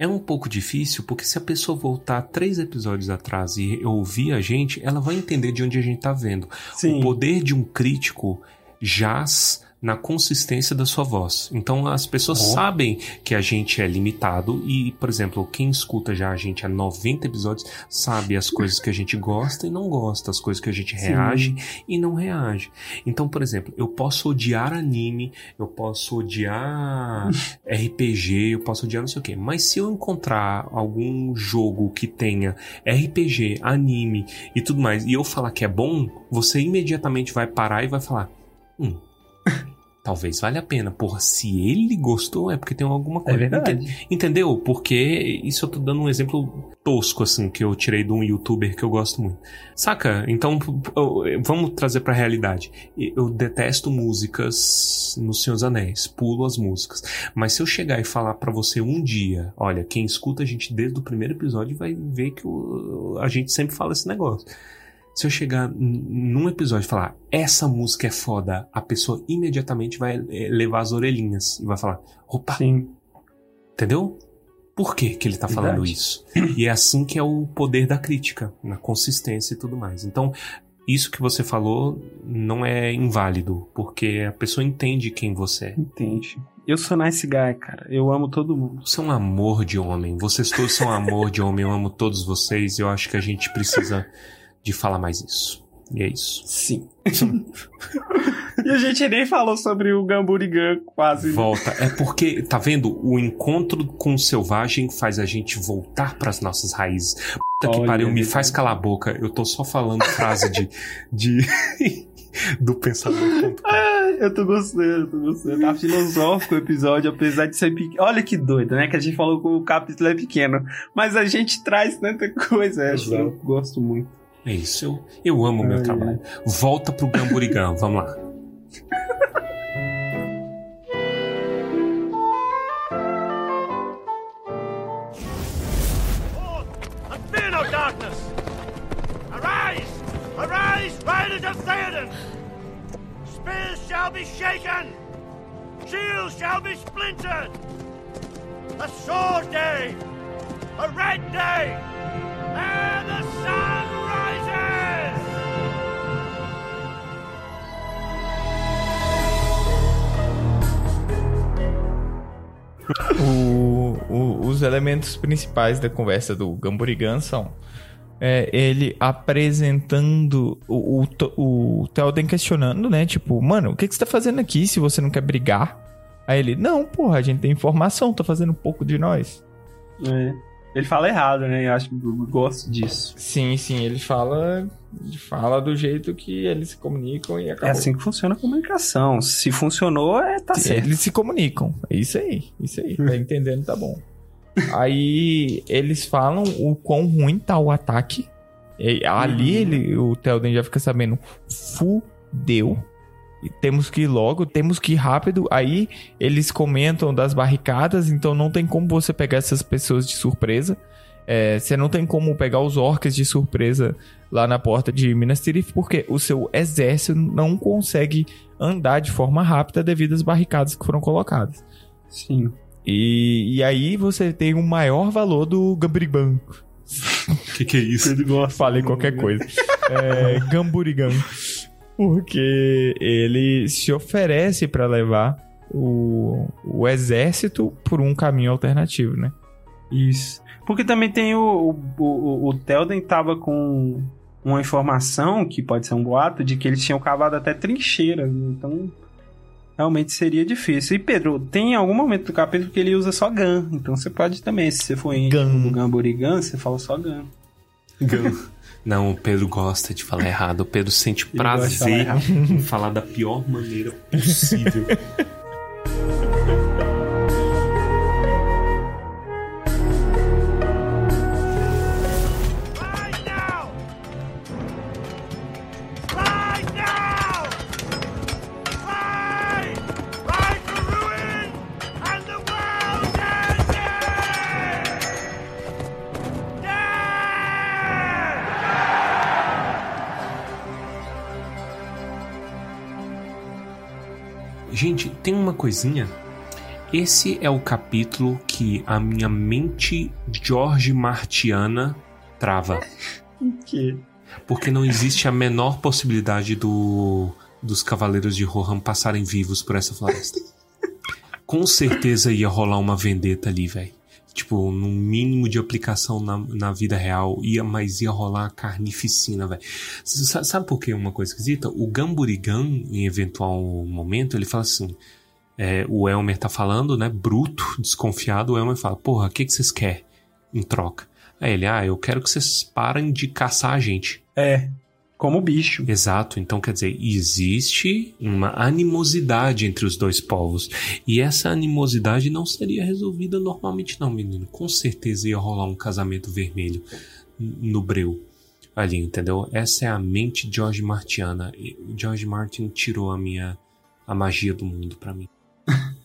É um pouco difícil, porque se a pessoa voltar três episódios atrás e ouvir a gente, ela vai entender de onde a gente tá vendo. Sim. O poder de um crítico jaz na consistência da sua voz. Então as pessoas Oh. sabem que a gente é limitado e, por exemplo, quem escuta já a gente há 90 episódios sabe as coisas que a gente gosta e não gosta, as coisas que a gente Sim. reage e não reage. Então, por exemplo, eu posso odiar anime, eu posso odiar <laughs> RPG, eu posso odiar não sei o quê, mas se eu encontrar algum jogo que tenha RPG, anime e tudo mais, e eu falar que é bom, você imediatamente vai parar e vai falar: Hum, talvez valha a pena. Porra, se ele gostou, é porque tem alguma É coisa. verdade. Ente- Entendeu? Porque isso eu tô dando um exemplo tosco, assim, que eu tirei de um youtuber que eu gosto muito. Saca? Então, vamos trazer pra realidade. Eu detesto músicas no Senhor dos Anéis, pulo as músicas. Mas se eu chegar e falar pra você um dia, olha, quem escuta a gente desde o primeiro episódio vai ver que a gente sempre fala esse negócio. Se eu chegar num episódio e falar, essa música é foda, a pessoa imediatamente vai eh, levar as orelhinhas e vai falar, opa, Sim. entendeu? Por que, que ele tá falando Verdade. isso? E é assim que é o poder da crítica, na consistência e tudo mais. Então, isso que você falou não é inválido, porque a pessoa entende quem você é. Entende. Eu sou nice guy, cara. Eu amo todo mundo. Você é um amor de homem. Vocês todos são um amor de homem. Eu amo todos vocês. Eu acho que a gente precisa de falar mais isso. E é isso. Sim. <laughs> e a gente nem falou sobre o Gamburigan quase. Volta. É porque, tá vendo? O encontro com o selvagem faz a gente voltar pras nossas raízes. Puta que pariu, me verdade. faz calar a boca. Eu tô só falando frase de. de <laughs> do pensador. Ai, <laughs> eu tô gostando, eu tô gostando. Tá filosófico o episódio, apesar de ser pequeno. Olha que doido, né? Que a gente falou que o capítulo é pequeno. Mas a gente traz tanta coisa. é. Eu gosto muito. É isso, eu, eu amo o meu trabalho. Volta pro Gamburigão, <laughs> vamos lá. Forth and fear no darkness! Arise! Arise, riders of Theoden! Spears shall be shaken! Shields shall be splintered! A sword day! A red day! O- o- os elementos principais da conversa do Gamburigan são é, ele apresentando o, o, o Theoden questionando, né? Tipo, mano, o que, que você tá fazendo aqui se você não quer brigar? Aí ele, não, porra, a gente tem informação, tá fazendo um pouco de nós. É. Ele fala errado, né? Eu acho que eu gosto disso. Sim, sim, ele fala, fala do jeito que eles se comunicam e acabou. É assim que funciona a comunicação. Se funcionou, é tá certo. Eles se comunicam. É isso aí, isso aí. Tá entendendo, tá bom. Aí eles falam o quão ruim tá o ataque. E ali ele, o Telden já fica sabendo. Fudeu. E temos que ir logo, temos que ir rápido. Aí eles comentam das barricadas, então não tem como você pegar essas pessoas de surpresa. É, você não tem como pegar os orcs de surpresa lá na porta de Minas Tirith, porque o seu exército não consegue andar de forma rápida devido às barricadas que foram colocadas. Sim. E, e aí você tem o maior valor do Gamburigan. O <laughs> que, que é isso? Falei qualquer coisa. É, Gamburigan. Porque ele se oferece pra levar o, o exército por um caminho alternativo, né? Isso. Porque também tem o. O, o, o Telden tava com uma informação, que pode ser um boato, de que eles tinham cavado até trincheiras. Então. Realmente seria difícil. E Pedro, tem algum momento do capítulo que ele usa só Gun. Então você pode também, se você for em Gun. Gamburigan, você fala só Gun. <laughs> Não, o Pedro gosta de falar errado. O Pedro sente prazer em falar da pior maneira possível. <laughs> Gente, tem uma coisinha. Esse é o capítulo que a minha mente George Martiana trava. Que? Porque não existe a menor possibilidade do dos Cavaleiros de Rohan passarem vivos por essa floresta. Com certeza ia rolar uma vendetta ali, velho. Tipo, no mínimo de aplicação na, na vida real, ia, mas ia rolar carnificina, velho. Sabe por que uma coisa esquisita? O Gamburigan, em eventual momento, ele fala assim: é, o Elmer tá falando, né? Bruto, desconfiado. O Elmer fala: Porra, o que, que vocês querem em troca? Aí ele: Ah, eu quero que vocês parem de caçar a gente. É, como bicho. Exato, então quer dizer, existe uma animosidade entre os dois povos. E essa animosidade não seria resolvida normalmente, não, menino. Com certeza ia rolar um casamento vermelho no breu. Ali, entendeu? Essa é a mente George Martiana. O George Martin tirou a minha. a magia do mundo pra mim. <laughs>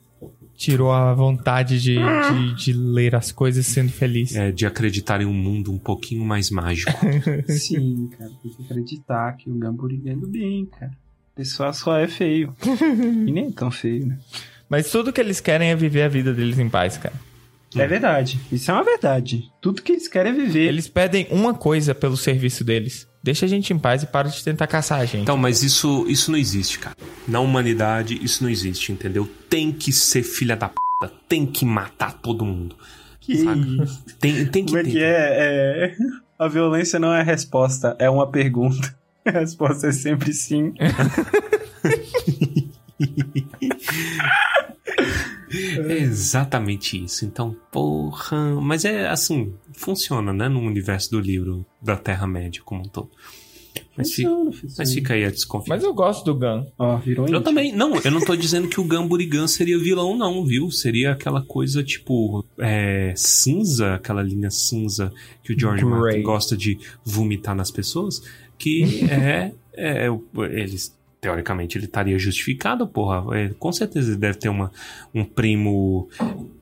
Tirou a vontade de, de, de ler as coisas sendo feliz. É, de acreditar em um mundo um pouquinho mais mágico. <laughs> Sim, cara, tem que acreditar que o Gamburigan é do bem, cara. O pessoal só é feio. e nem tão feio, né? Mas tudo que eles querem é viver a vida deles em paz, cara. É verdade. Isso é uma verdade. Tudo que eles querem é viver. Eles pedem uma coisa pelo serviço deles. Deixa a gente em paz e para de tentar caçar a gente. Então, mas isso, isso não existe, cara. Na humanidade, isso não existe, entendeu? Tem que ser filha da p. Tem que matar todo mundo. Que saca? isso? Tem, tem que Como é ter. que é? é? <laughs> A violência não é resposta, é uma pergunta. <laughs> A resposta é sempre sim. <laughs> É exatamente isso. Então, porra. Mas é assim, funciona, né? No universo do livro da Terra-média como um todo. Mas, fica, Funciona, funciona. mas fica aí a desconfiança. Mas eu gosto do Gun. Ó, virou Eu também. Não, eu não tô dizendo que o Gamburigan seria vilão, não, viu? Seria aquela coisa tipo. É, cinza, aquela linha cinza que o George Grey. Martin gosta de vomitar nas pessoas. Que <laughs> é. é o- eles. Teoricamente ele estaria justificado, porra. É, com certeza ele deve ter uma, um primo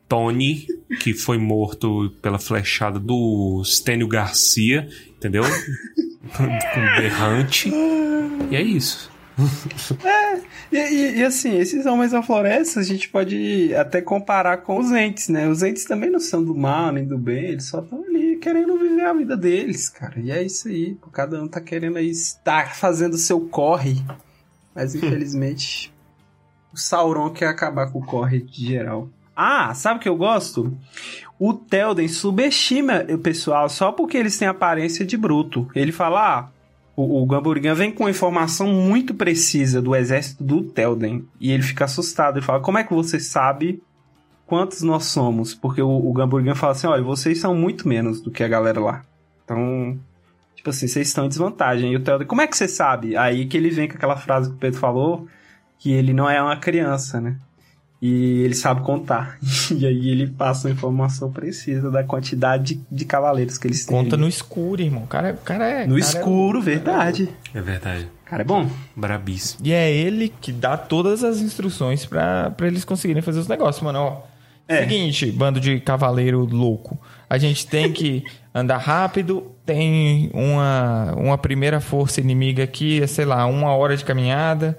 Tony que foi morto pela flechada do Stênio Garcia, entendeu? <laughs> Com berrante. E é isso. E, e- e assim, esses homens da floresta a gente pode até comparar com os entes, né? Os entes também não são do mal nem do bem, eles só estão ali querendo viver a vida deles, cara. E é isso aí, cada um tá querendo aí estar fazendo o seu corre. Mas infelizmente, o Sauron quer acabar com o corre de geral. Ah, sabe o que eu gosto? O Telden subestima o pessoal só porque eles têm aparência de bruto. Ele fala, ah, o, o vem com informação muito precisa do exército do Telden. E ele fica assustado. Ele fala: Como é que você sabe quantos nós somos? Porque o, o fala assim: Olha, vocês são muito menos do que a galera lá. Então, tipo assim, vocês estão em desvantagem. E o Telden: Como é que você sabe? Aí que ele vem com aquela frase que o Pedro falou: Que ele não é uma criança, né? E ele sabe contar. <laughs> E aí ele passa a informação precisa da quantidade de, de cavaleiros que eles têm. Conta no escuro, irmão. O cara, o cara é. No cara é- escuro, verdade. É verdade. Cara, é bom. Brabíssimo. E é ele que dá todas as instruções pra, pra eles conseguirem fazer os negócios, mano. Ó, É. Seguinte, bando de cavaleiro louco. A gente tem que andar rápido. Tem uma, uma primeira força inimiga aqui, é, sei lá, uma hora de caminhada.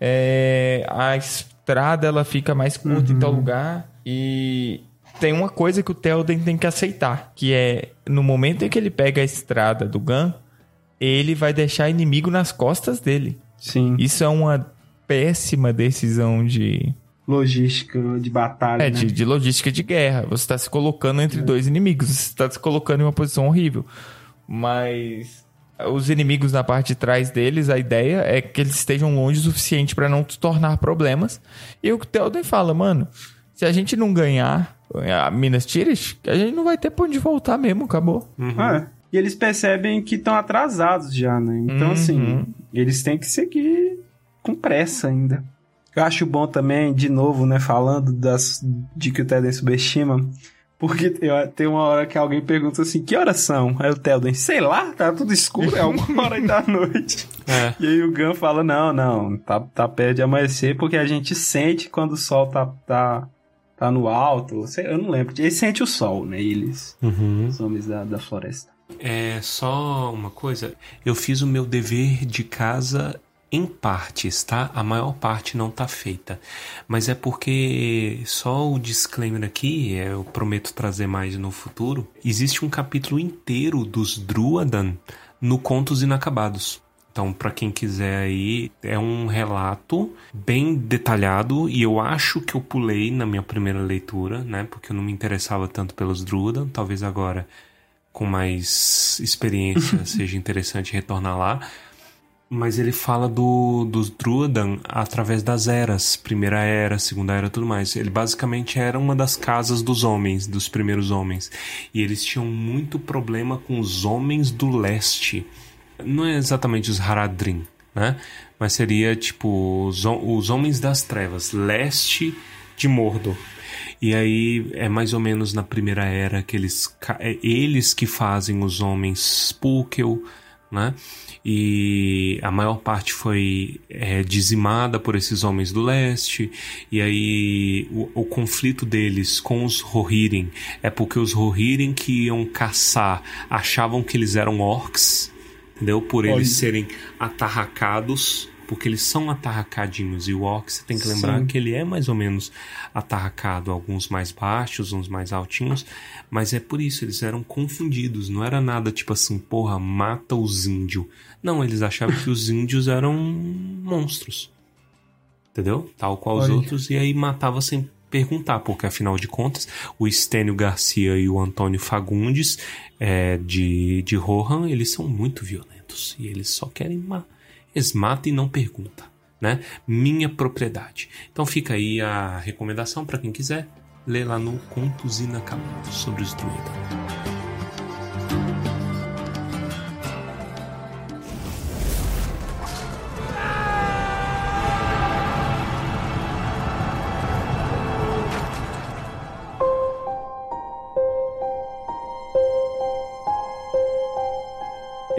É, a estrada ela fica mais curta em tal lugar. E tem uma coisa que o Telden tem que aceitar, que é no momento em que ele pega a estrada do Gun, ele vai deixar inimigo nas costas dele. Sim. Isso é uma péssima decisão de, Logística de batalha. é, né? de, de logística de guerra. Você está se colocando entre dois inimigos. Você está se colocando em uma posição horrível. Mas os inimigos na parte de trás deles, a ideia é que eles estejam longe o suficiente para não tornar problemas. E o Telden fala, mano, se a gente não ganhar a Minas Tirith, a gente não vai ter pra onde voltar mesmo, acabou. É. E eles percebem que estão atrasados já, né? Então, Uhum. assim, eles têm que seguir com pressa ainda. Eu acho bom também, de novo, né, falando das, de que o Telden subestima, porque tem, uma hora que alguém pergunta assim, que horas são? Aí o Telden, sei lá, tá tudo escuro, é uma hora aí da <laughs> noite. É. E aí o Gun fala, não, não, tá, tá perto de amanhecer, porque a gente sente quando o sol tá, tá, tá no alto, sei- eu não lembro, eles sentem o sol, né, eles, Uhum. os homens da, da floresta. É só uma coisa. Eu fiz o meu dever de casa em partes, tá? A maior parte não tá feita. Mas é porque só o disclaimer aqui, é, eu prometo trazer mais no futuro. Existe um capítulo inteiro dos Druadan no Contos Inacabados. Então, para quem quiser aí, é um relato bem detalhado e eu acho que eu pulei na minha primeira leitura, né? Porque eu não me interessava tanto pelos Druidan. Talvez agora, com mais experiência, <laughs> seja interessante retornar lá. Mas ele fala do, dos Druidan através das eras, primeira era, segunda era, tudo mais. Ele basicamente era uma das casas dos homens, dos primeiros homens. E eles tinham muito problema com os homens do leste não é exatamente os Haradrim, né? Mas seria tipo os, os Homens das Trevas, leste de Mordor. E aí é mais ou menos na primeira era que eles é eles que fazem os homens Spookel, né? E a maior parte foi é, dizimada por esses homens do leste. E aí o, o conflito deles com os Rohirrim é porque os Rohirrim que iam caçar achavam que eles eram orcs entendeu? Por eles Olha. serem atarracados, porque eles são atarracadinhos. E o orc você tem que lembrar Sim. que ele é mais ou menos atarracado, alguns mais baixos, uns mais altinhos, mas é por isso, eles eram confundidos. Não era nada tipo assim, porra, mata os índios. Não, eles achavam que os índios eram monstros. Entendeu? Tal qual os Olha. outros, e aí matava sem perguntar, porque afinal de contas, o Estênio Garcia e o Antônio Fagundes é, de, de Rohan, eles são muito violentos. E eles só querem ma Eles matam e não perguntam, né? Minha propriedade. Então fica aí a recomendação para quem quiser ler lá no Contos Inacabados sobre os druidas.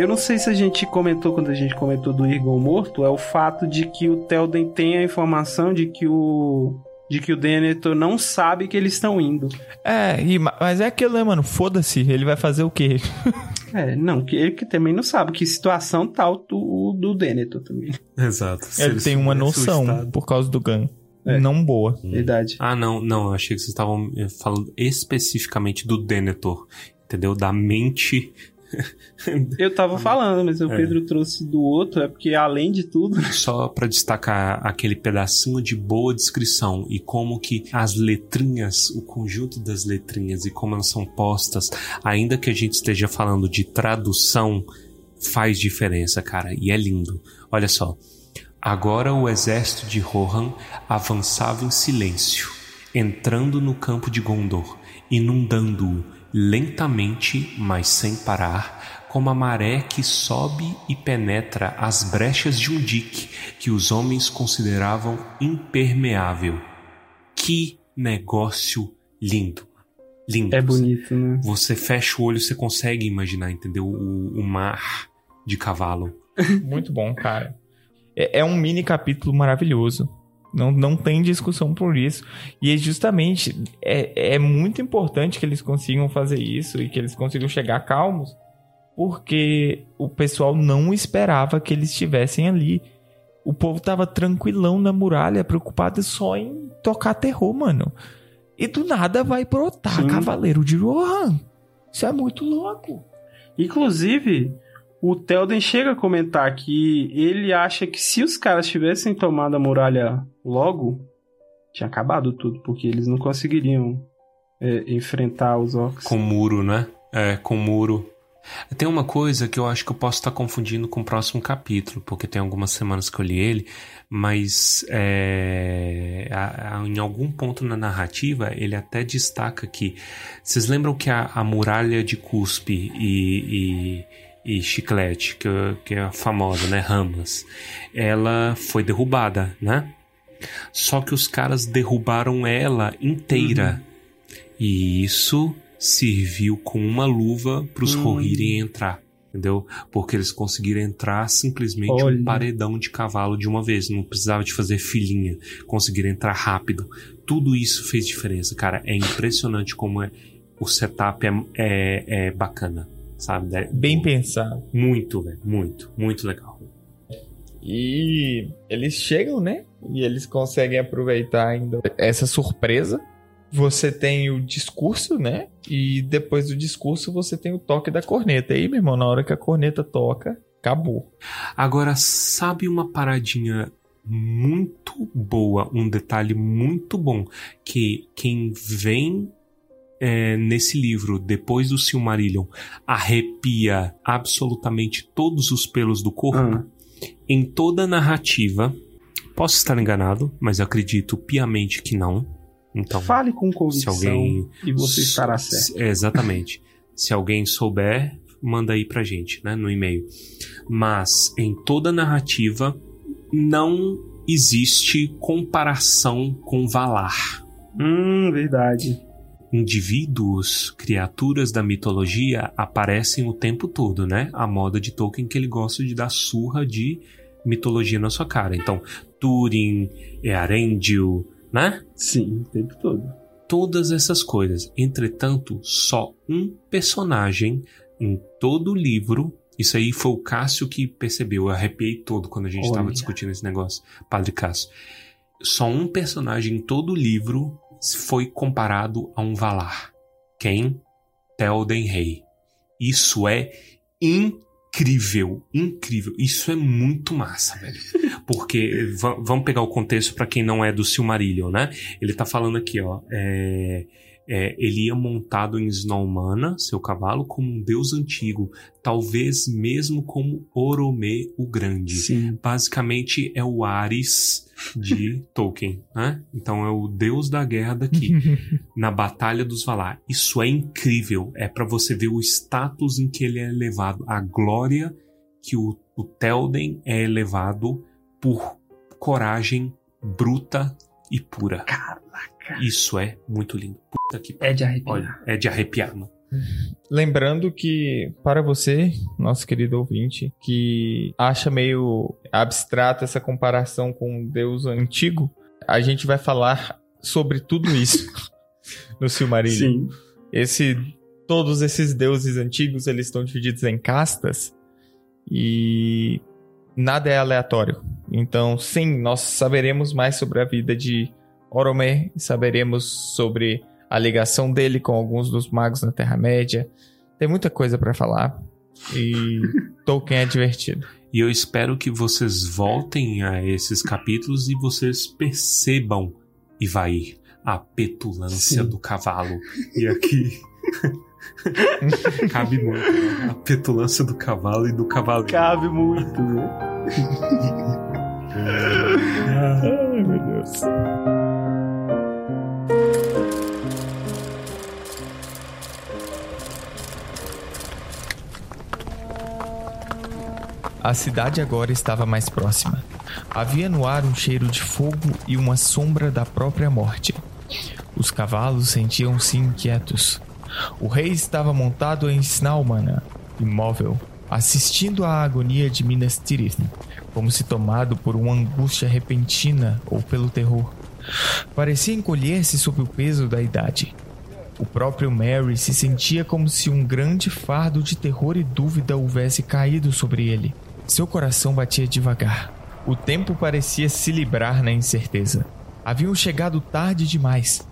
Eu não sei se a gente comentou quando a gente comentou do Irgon morto, é o fato de que o Telden tem a informação de que o de que o Denethor não sabe que eles estão indo. É, e- mas é aquilo, né, mano? Foda-se, ele vai fazer o quê? <laughs> É, não, que ele que também não sabe que situação tal do, do Denethor também. Exato. Ele eles tem uma noção por causa do Gun. É. Não boa. Verdade. Ah, não, não, eu achei que vocês estavam eh, falando especificamente do Denethor, entendeu? Da mente. <laughs> Eu tava falando, mas o É. Pedro trouxe do outro, é porque além de tudo, Só pra destacar aquele pedacinho de boa descrição e como que as letrinhas, o conjunto das letrinhas e como elas são postas, ainda que a gente esteja falando de tradução, faz diferença, cara, e é lindo. Olha só. Agora o exército de Rohan avançava em silêncio, entrando no campo de Gondor, inundando-o lentamente, mas sem parar, como a maré que sobe e penetra as brechas de um dique que os homens consideravam impermeável. Que negócio lindo! Lindo. é bonito, né? Você fecha o olho, você consegue imaginar, entendeu? O, o mar de cavalo. Muito bom, cara. É, é um mini capítulo maravilhoso. Não, não tem discussão por isso. E é justamente é, é muito importante que eles consigam fazer isso e que eles consigam chegar calmos, porque o pessoal não esperava que eles estivessem ali. O povo tava tranquilão na muralha, preocupado só em tocar terror, mano. E do nada vai brotar Sim. Cavaleiro de Rohan. Isso é muito louco. Inclusive, o Telden chega a comentar que ele acha que se os caras tivessem tomado a muralha logo, tinha acabado tudo, porque eles não conseguiriam é, enfrentar os orcs. Com muro, né? É, com muro. Tem uma coisa que eu acho que eu posso estar confundindo com o próximo capítulo, porque tem algumas semanas que eu li ele, mas é, a- a- em algum ponto na narrativa ele até destaca que. Vocês lembram que a, a muralha de cuspe e, e, e chiclete, que, que é a famosa, né? Ramas, ela foi derrubada, né? Só que os caras derrubaram ela inteira. E isso serviu como uma luva para os Hum. Rohirrim entrar. Entendeu? Porque eles conseguiram entrar simplesmente Olha. um paredão de cavalo de uma vez. Não precisava de fazer filinha. Conseguiram entrar rápido. Tudo isso fez diferença, cara. É impressionante como é, o setup é, é, é bacana. Sabe? Bem pensado. Muito, velho. Muito. Muito legal. E eles chegam, né? E eles conseguem aproveitar ainda essa surpresa. Você tem o discurso, né? E depois do discurso você tem o toque da corneta. E aí, meu irmão, na hora que a corneta toca, Acabou. Agora, sabe uma paradinha muito boa, um detalhe muito bom, que quem vem é, nesse livro, depois do Silmarillion, arrepia absolutamente todos os pelos do corpo, Ah, em toda a narrativa, posso estar enganado, mas acredito piamente que não. Então, Fale com se convicção alguém. e você estará certo. É, exatamente. se alguém souber, manda aí pra gente, né, no e-mail. Mas em toda a narrativa não existe comparação com Valar. Hum, verdade. Indivíduos, criaturas da mitologia aparecem o tempo todo, né? A moda de Tolkien que ele gosta de dar surra de mitologia na sua cara. Então, Túrin, Earendil, né? Sim, o tempo todo. todas essas coisas. Entretanto, só um personagem em todo o livro. Isso aí foi o Cássio que percebeu. Eu arrepiei todo quando a gente estava discutindo esse negócio. Padre Cássio. Só um personagem em todo o livro foi comparado a um Valar. Quem? Telden Rei. Isso é incrível, incrível. Isso é muito massa, velho. Porque va- vamos pegar o contexto para quem não é do Silmarillion, né? Ele tá falando aqui, ó. é, é, ele ia montado em Snowmana, seu cavalo, como um deus antigo, talvez mesmo como Oromê o Grande. Sim. Basicamente é o Ares de <laughs> Tolkien, né? Então é o deus da guerra daqui, <laughs> na Batalha dos Valar. Isso é incrível, é para você ver o status em que ele é elevado, a glória que o, o Telden é elevado por coragem bruta e pura. Caraca. Isso é muito lindo. Puta que É de arrepiar. Olha, é de arrepiar, mano. Lembrando que, para você, nosso querido ouvinte, que acha meio abstrata essa comparação com um deus antigo, a gente vai falar sobre tudo isso <laughs> no Silmarillion. Sim. Esse, todos esses deuses antigos, eles estão divididos em castas e nada é aleatório. Então, sim, nós saberemos mais sobre a vida de Oromé, saberemos sobre a ligação dele com alguns dos magos na Terra-média. Tem muita coisa pra falar e <laughs> Tolkien é divertido. E eu espero que vocês voltem a esses capítulos e vocês percebam, Ivair, a petulância Sim. do cavalo. <laughs> E aqui. <laughs> Cabe muito. né? A petulância do cavalo e do cavalo. Cabe muito? Ai, meu Deus. A cidade agora estava mais próxima. Havia no ar um cheiro de fogo e uma sombra da própria morte. Os cavalos sentiam-se inquietos. O rei estava montado em Snaumana, imóvel, assistindo à agonia de Minas Tirith, como se tomado por uma angústia repentina ou pelo terror. Parecia encolher-se sob o peso da idade. O próprio Mary se sentia como se um grande fardo de terror e dúvida houvesse caído sobre ele. Seu coração batia devagar. O tempo parecia se livrar na incerteza. Haviam chegado tarde demais.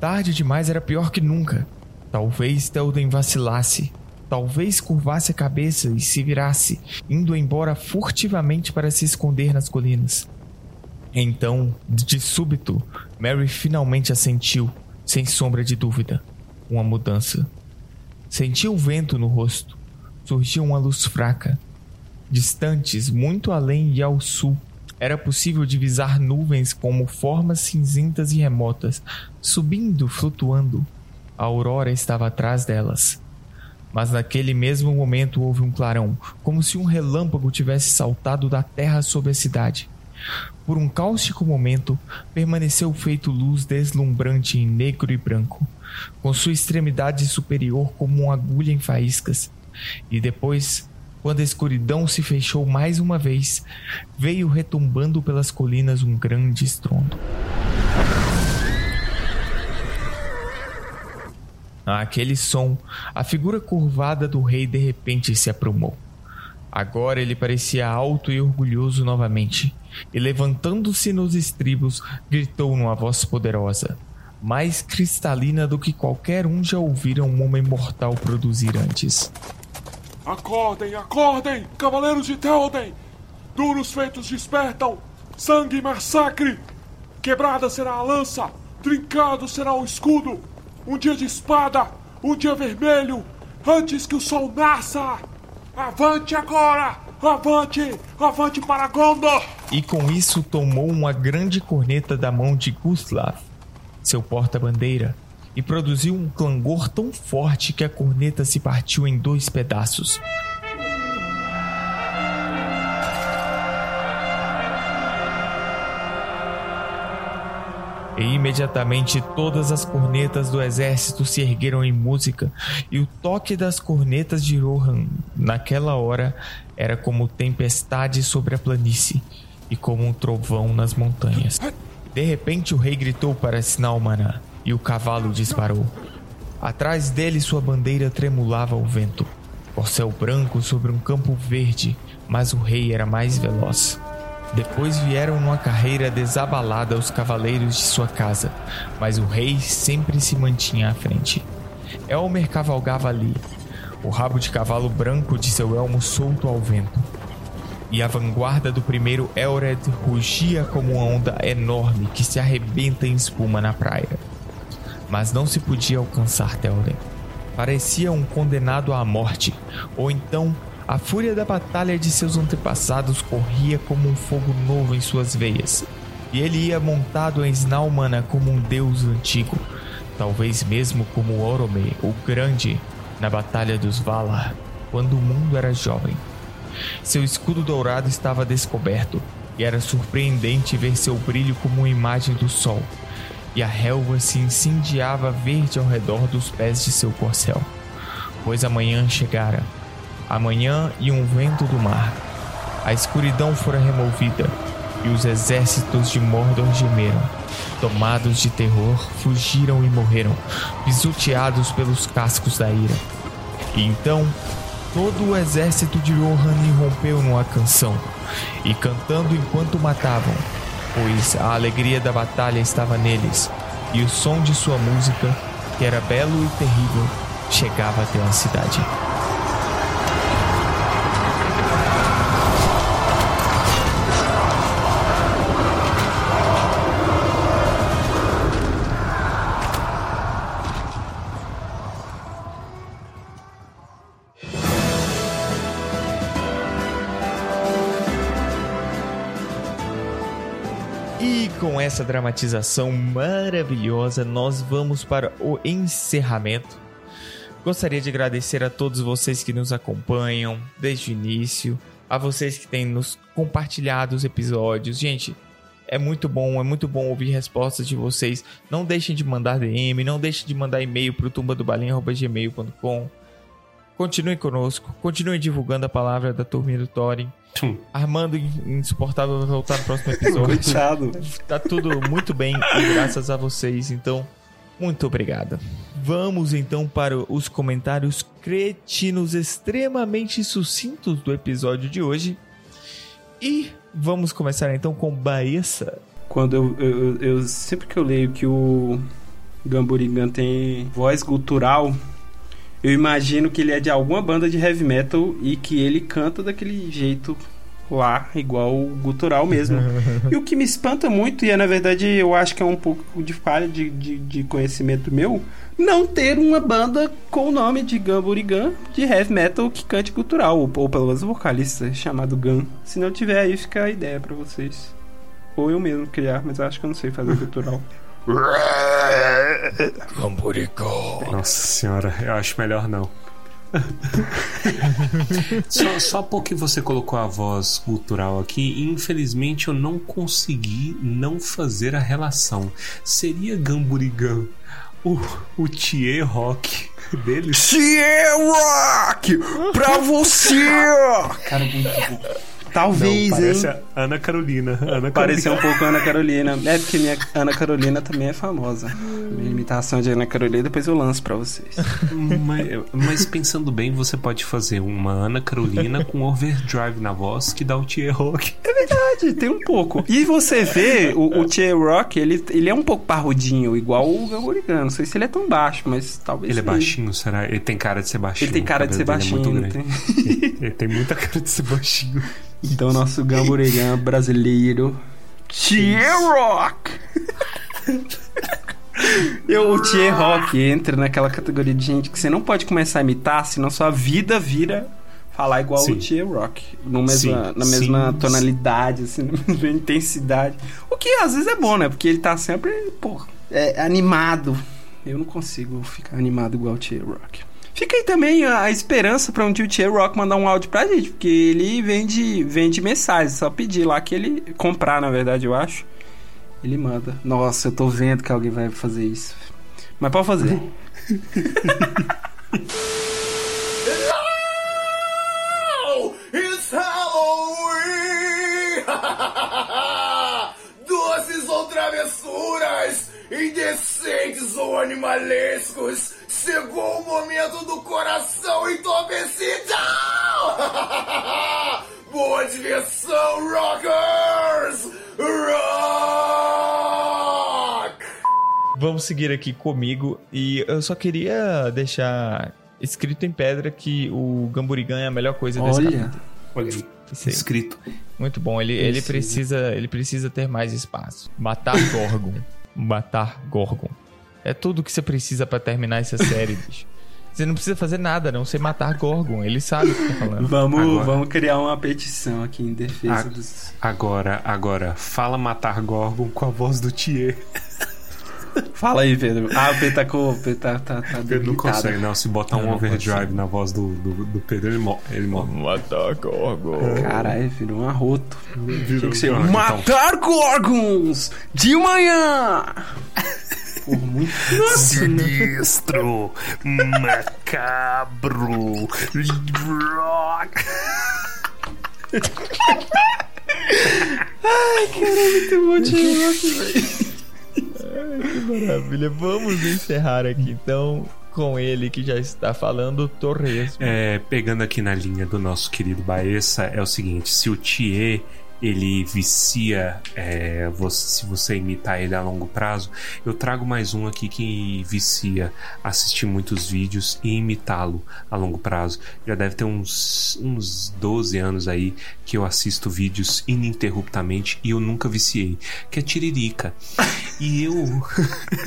Tarde demais era pior que nunca. Talvez Telden vacilasse. Talvez curvasse a cabeça e se virasse, indo embora furtivamente para se esconder nas colinas. Então, de súbito, Mary finalmente assentiu, sem sombra de dúvida. Uma mudança. Sentiu o vento no rosto. Surgiu uma luz fraca. Distantes, muito além e ao sul, era possível divisar nuvens como formas cinzentas e remotas, subindo, flutuando. A aurora estava atrás delas. Mas naquele mesmo momento houve um clarão, como se um relâmpago tivesse saltado da terra sobre a cidade. Por um cáustico momento, permaneceu feito luz deslumbrante em negro e branco, com sua extremidade superior como uma agulha em faíscas. E depois, quando a escuridão se fechou mais uma vez, veio retumbando pelas colinas um grande estrondo. Aquele som, a figura curvada do rei de repente se aprumou. Agora ele parecia alto e orgulhoso novamente, e levantando-se nos estribos, gritou numa voz poderosa, mais cristalina do que qualquer um já ouvira um homem mortal produzir antes. Acordem, acordem, cavaleiros de Theoden! Duros feitos despertam! Sangue e massacre! Quebrada será a lança! Trincado será o escudo! Um dia de espada! Um dia vermelho! Antes que o sol nasça! Avante agora! Avante! Avante para Gondor! E com isso tomou uma grande corneta da mão de Gustav, seu porta-bandeira, e produziu um clangor tão forte que a corneta se partiu em dois pedaços. E imediatamente todas as cornetas do exército se ergueram em música, e o toque das cornetas de Rohan, naquela hora, era como tempestade sobre a planície e como um trovão nas montanhas. De repente o rei gritou para Snalmaná, e o cavalo disparou. Atrás dele sua bandeira tremulava ao vento. Corcel branco sobre um campo verde, mas o rei era mais veloz. Depois vieram numa carreira desabalada os cavaleiros de sua casa, mas o rei sempre se mantinha à frente. Elmer cavalgava ali, o rabo de cavalo branco de seu elmo solto ao vento. E a vanguarda do primeiro Elred rugia como uma onda enorme que se arrebenta em espuma na praia. Mas não se podia alcançar Theoden. Parecia um condenado à morte, ou então a fúria da batalha de seus antepassados corria como um fogo novo em suas veias, e ele ia montado em Snalmana como um deus antigo, talvez mesmo como Orome, o Grande, na Batalha dos Valar, quando o mundo era jovem. Seu escudo dourado estava descoberto, e era surpreendente ver seu brilho como uma imagem do sol, e a relva se incendiava verde ao redor dos pés de seu corcel, pois a manhã chegara a manhã e um vento do mar. A escuridão fora removida e os exércitos de Mordor gemeram. Tomados de terror, fugiram e morreram, pisoteados pelos cascos da ira. E então, todo o exército de Rohan irrompeu numa canção, e cantando enquanto matavam, pois a alegria da batalha estava neles, e o som de sua música, que era belo e terrível, chegava até a cidade. Essa dramatização maravilhosa, nós vamos para o encerramento. Gostaria de agradecer a todos vocês que nos acompanham desde o início, a vocês que têm nos compartilhado os episódios. Gente, é muito bom, é muito bom ouvir respostas de vocês. Não deixem de mandar DM, não deixem de mandar e-mail para o tumbadobalinha.gmail.com. Continuem conosco, continuem divulgando a palavra da turminha do Thorin. Tum. Armando Insuportável vai voltar no próximo episódio. Coitado. Tá tudo muito bem e graças a vocês, então, muito obrigado. Vamos então para os comentários cretinos extremamente sucintos do episódio de hoje. E vamos começar então com Baessa. Quando eu, eu, eu- Sempre que eu leio que o Gamburigan tem voz gutural, eu imagino que ele é de alguma banda de heavy metal e que ele canta daquele jeito lá, igual o gutural mesmo. <laughs> e o que me espanta muito, e é na verdade eu acho que é um pouco de falha de, de, de conhecimento meu, não ter uma banda com o nome de Gamburigan de heavy metal que cante gutural, ou, ou pelo menos vocalista chamado Gun. Se não tiver aí, fica a ideia pra vocês. Ou eu mesmo criar, mas eu acho que eu não sei fazer gutural. <laughs> Nossa senhora, eu acho melhor não. <laughs> só, só porque você colocou a voz cultural aqui, infelizmente eu não consegui não fazer a relação. Seria Gamburigan o, o Thier Rock deles? Rock! Pra você! Cara, muito bom. Talvez, não, parece hein? a Ana Carolina. Ana Pareceu um Carolina. pouco a Ana Carolina. É porque minha Ana Carolina também é famosa. Minha imitação de Ana Carolina, depois eu lanço pra vocês. Mas, mas pensando bem, você pode fazer uma Ana Carolina com overdrive na voz que dá o Thier Rock. É verdade, tem um pouco. E você vê, o, o T-Rock, ele, ele é um pouco parrudinho, igual o Gangorigan. Não sei se ele é tão baixo, mas talvez Ele é baixinho, será? Ele tem cara de ser baixinho. Ele tem cara de ser é baixinho. grande. tem? Ele tem muita cara de ser baixinho. Então, nosso Gangorigan brasileiro, T-Rock. <laughs> Eu, o T-Rock entra naquela categoria de gente que você não pode começar a imitar, senão sua vida vira falar igual Sim. o T-Rock. No mesma, Sim, na mesma sim. tonalidade, assim, <laughs> na mesma intensidade. O que às vezes é bom, né? Porque ele tá sempre, pô, é, animado. Eu não consigo ficar animado igual o T-Rock. Fica aí também a, esperança pra um dia o T-Rock mandar um áudio pra gente, porque ele vende, vende mensagens. Só pedir lá que ele. comprar, na verdade, eu acho. Ele manda. Nossa, eu tô vendo que alguém vai fazer isso. Mas pode fazer. <laughs> It's Halloween! <laughs> Doces ou travessuras, indecentes ou animalescos, chegou o momento do coração entorpecido! <laughs> Boa diversão, rockers! Rock! Vamos seguir aqui comigo e eu só queria deixar escrito em pedra que o Gamburigan é a melhor coisa desse Olha. capítulo. Olha aí. Escrito. Muito bom. Ele, ele Precisa. precisa ele precisa ter mais espaço. Matar Gorgon. <laughs> Matar Gorgon. É tudo que você precisa pra terminar essa série, <laughs> bicho. Você não precisa fazer nada, a não ser matar Gorgon. Ele sabe o que tá falando. Vamos, Agora. vamos criar uma petição aqui em defesa Ah. dos. Agora, agora, fala matar Gorgon com a voz do Thier. <laughs> <laughs> Fala aí, Pedro. Ah, o Pedro tá com. O Pedro tá, tá, tá Pedro não consegue, não. Se botar um overdrive consigo. na voz do, do, do Pedro, ele morre. Ele morre. Matar Gorgon. Caralho, virou um arroto. Virou Tem que ser então. Matar Gorgons de manhã! Por muito. <laughs> Sinistro, macabro, rock. <laughs> Maravilha. Vamos encerrar aqui então com ele que já está falando Torres. É, pegando aqui na linha do nosso querido Baessa, é o seguinte: se o Thier ele vicia, é, você- se você imitar ele a longo prazo, eu trago mais um aqui que vicia assistir muitos vídeos e imitá-lo a longo prazo. Já deve ter uns, uns 12 anos aí que eu assisto vídeos ininterruptamente e eu nunca viciei, que é Tiririca. E eu.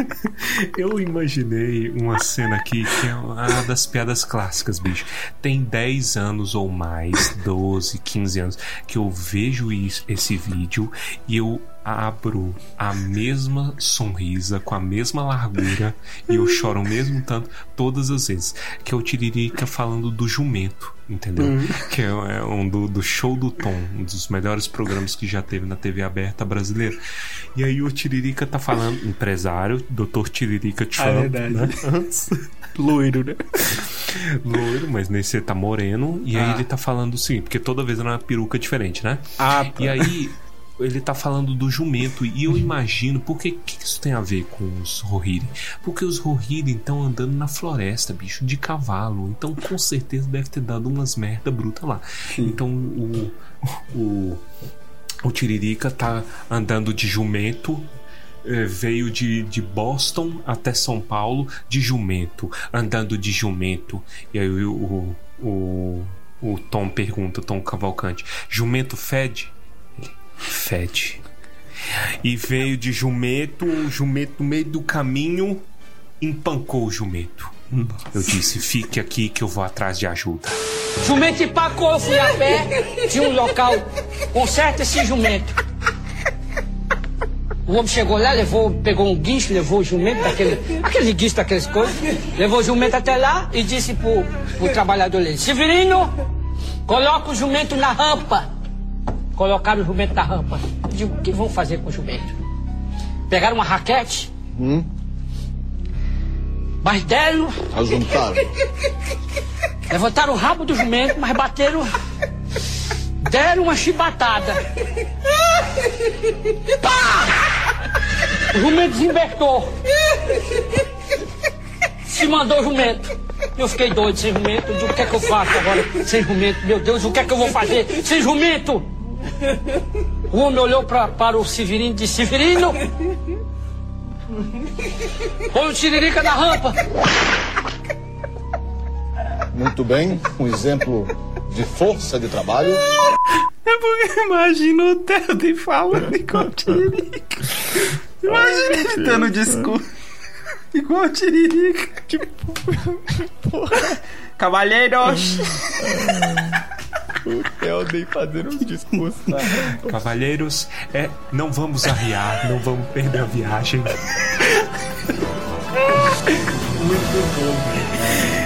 <laughs> eu imaginei uma cena aqui que é uma das piadas clássicas, bicho. Tem 10 anos ou mais, 12, 15 anos, que eu vejo isso, esse vídeo e eu abro a mesma sonrisa com a mesma largura e eu choro ao mesmo tanto todas as vezes. Que é o Tiririca falando do jumento, entendeu? Que é é um do, do show do Tom, um dos melhores programas que já teve na TV aberta brasileira. E aí o Tiririca tá falando, empresário, Dr. Tiririca Trump, verdade. né? Antes. Loiro, né? <laughs> Loiro, mas nesse tá moreno. E aí Ah. ele tá falando o seguinte, porque toda vez era uma peruca diferente, né? Ah, tá. E aí ele tá falando do jumento e eu imagino porque que isso tem a ver com os Rohirrim? Porque os Rohirrim estão andando na floresta, bicho, de cavalo. Então com certeza deve ter dado umas merda bruta lá. Então o o o Tiririca tá andando de jumento eh, veio de, de Boston até São Paulo de jumento, andando de jumento. E aí o, o, o, o Tom pergunta, Tom Cavalcante: Jumento fede? Fede. E veio de jumento, o jumento no meio do caminho empancou o jumento. Eu disse: fique aqui que eu vou atrás de ajuda. Jumento empacou, fui a pé, tinha um local, conserta esse jumento. O homem chegou lá, levou, pegou um guincho, levou o jumento, daquele, aquele guincho daquelas coisas, levou o jumento até lá e disse pro, pro trabalhador dele, Severino, coloca o jumento na rampa. Colocaram o jumento na rampa. Eu digo, o que vão fazer com o jumento? Pegaram uma raquete, mas deram Ajuntaram. <laughs> Levantaram o rabo do jumento, mas bateram. Deram uma chibatada. Pá! O jumento desembertou. Se mandou o jumento. Eu fiquei doido sem jumento. Eu digo, o que é que eu faço agora sem jumento? Meu Deus, o que é que eu vou fazer sem jumento? <laughs> O homem olhou pra, para o Severino e disse: Severino! Põe o tiririca na rampa! Muito bem, um exemplo de força de trabalho. É porque imagina o Telden falando igual Tiririca. Imagina ele dando discurso igual Tiririca. Tipo, Cavalheiros! Elden fazendo um discurso. Cavalheiros, é, não vamos arriar, não vamos perder a viagem. <laughs>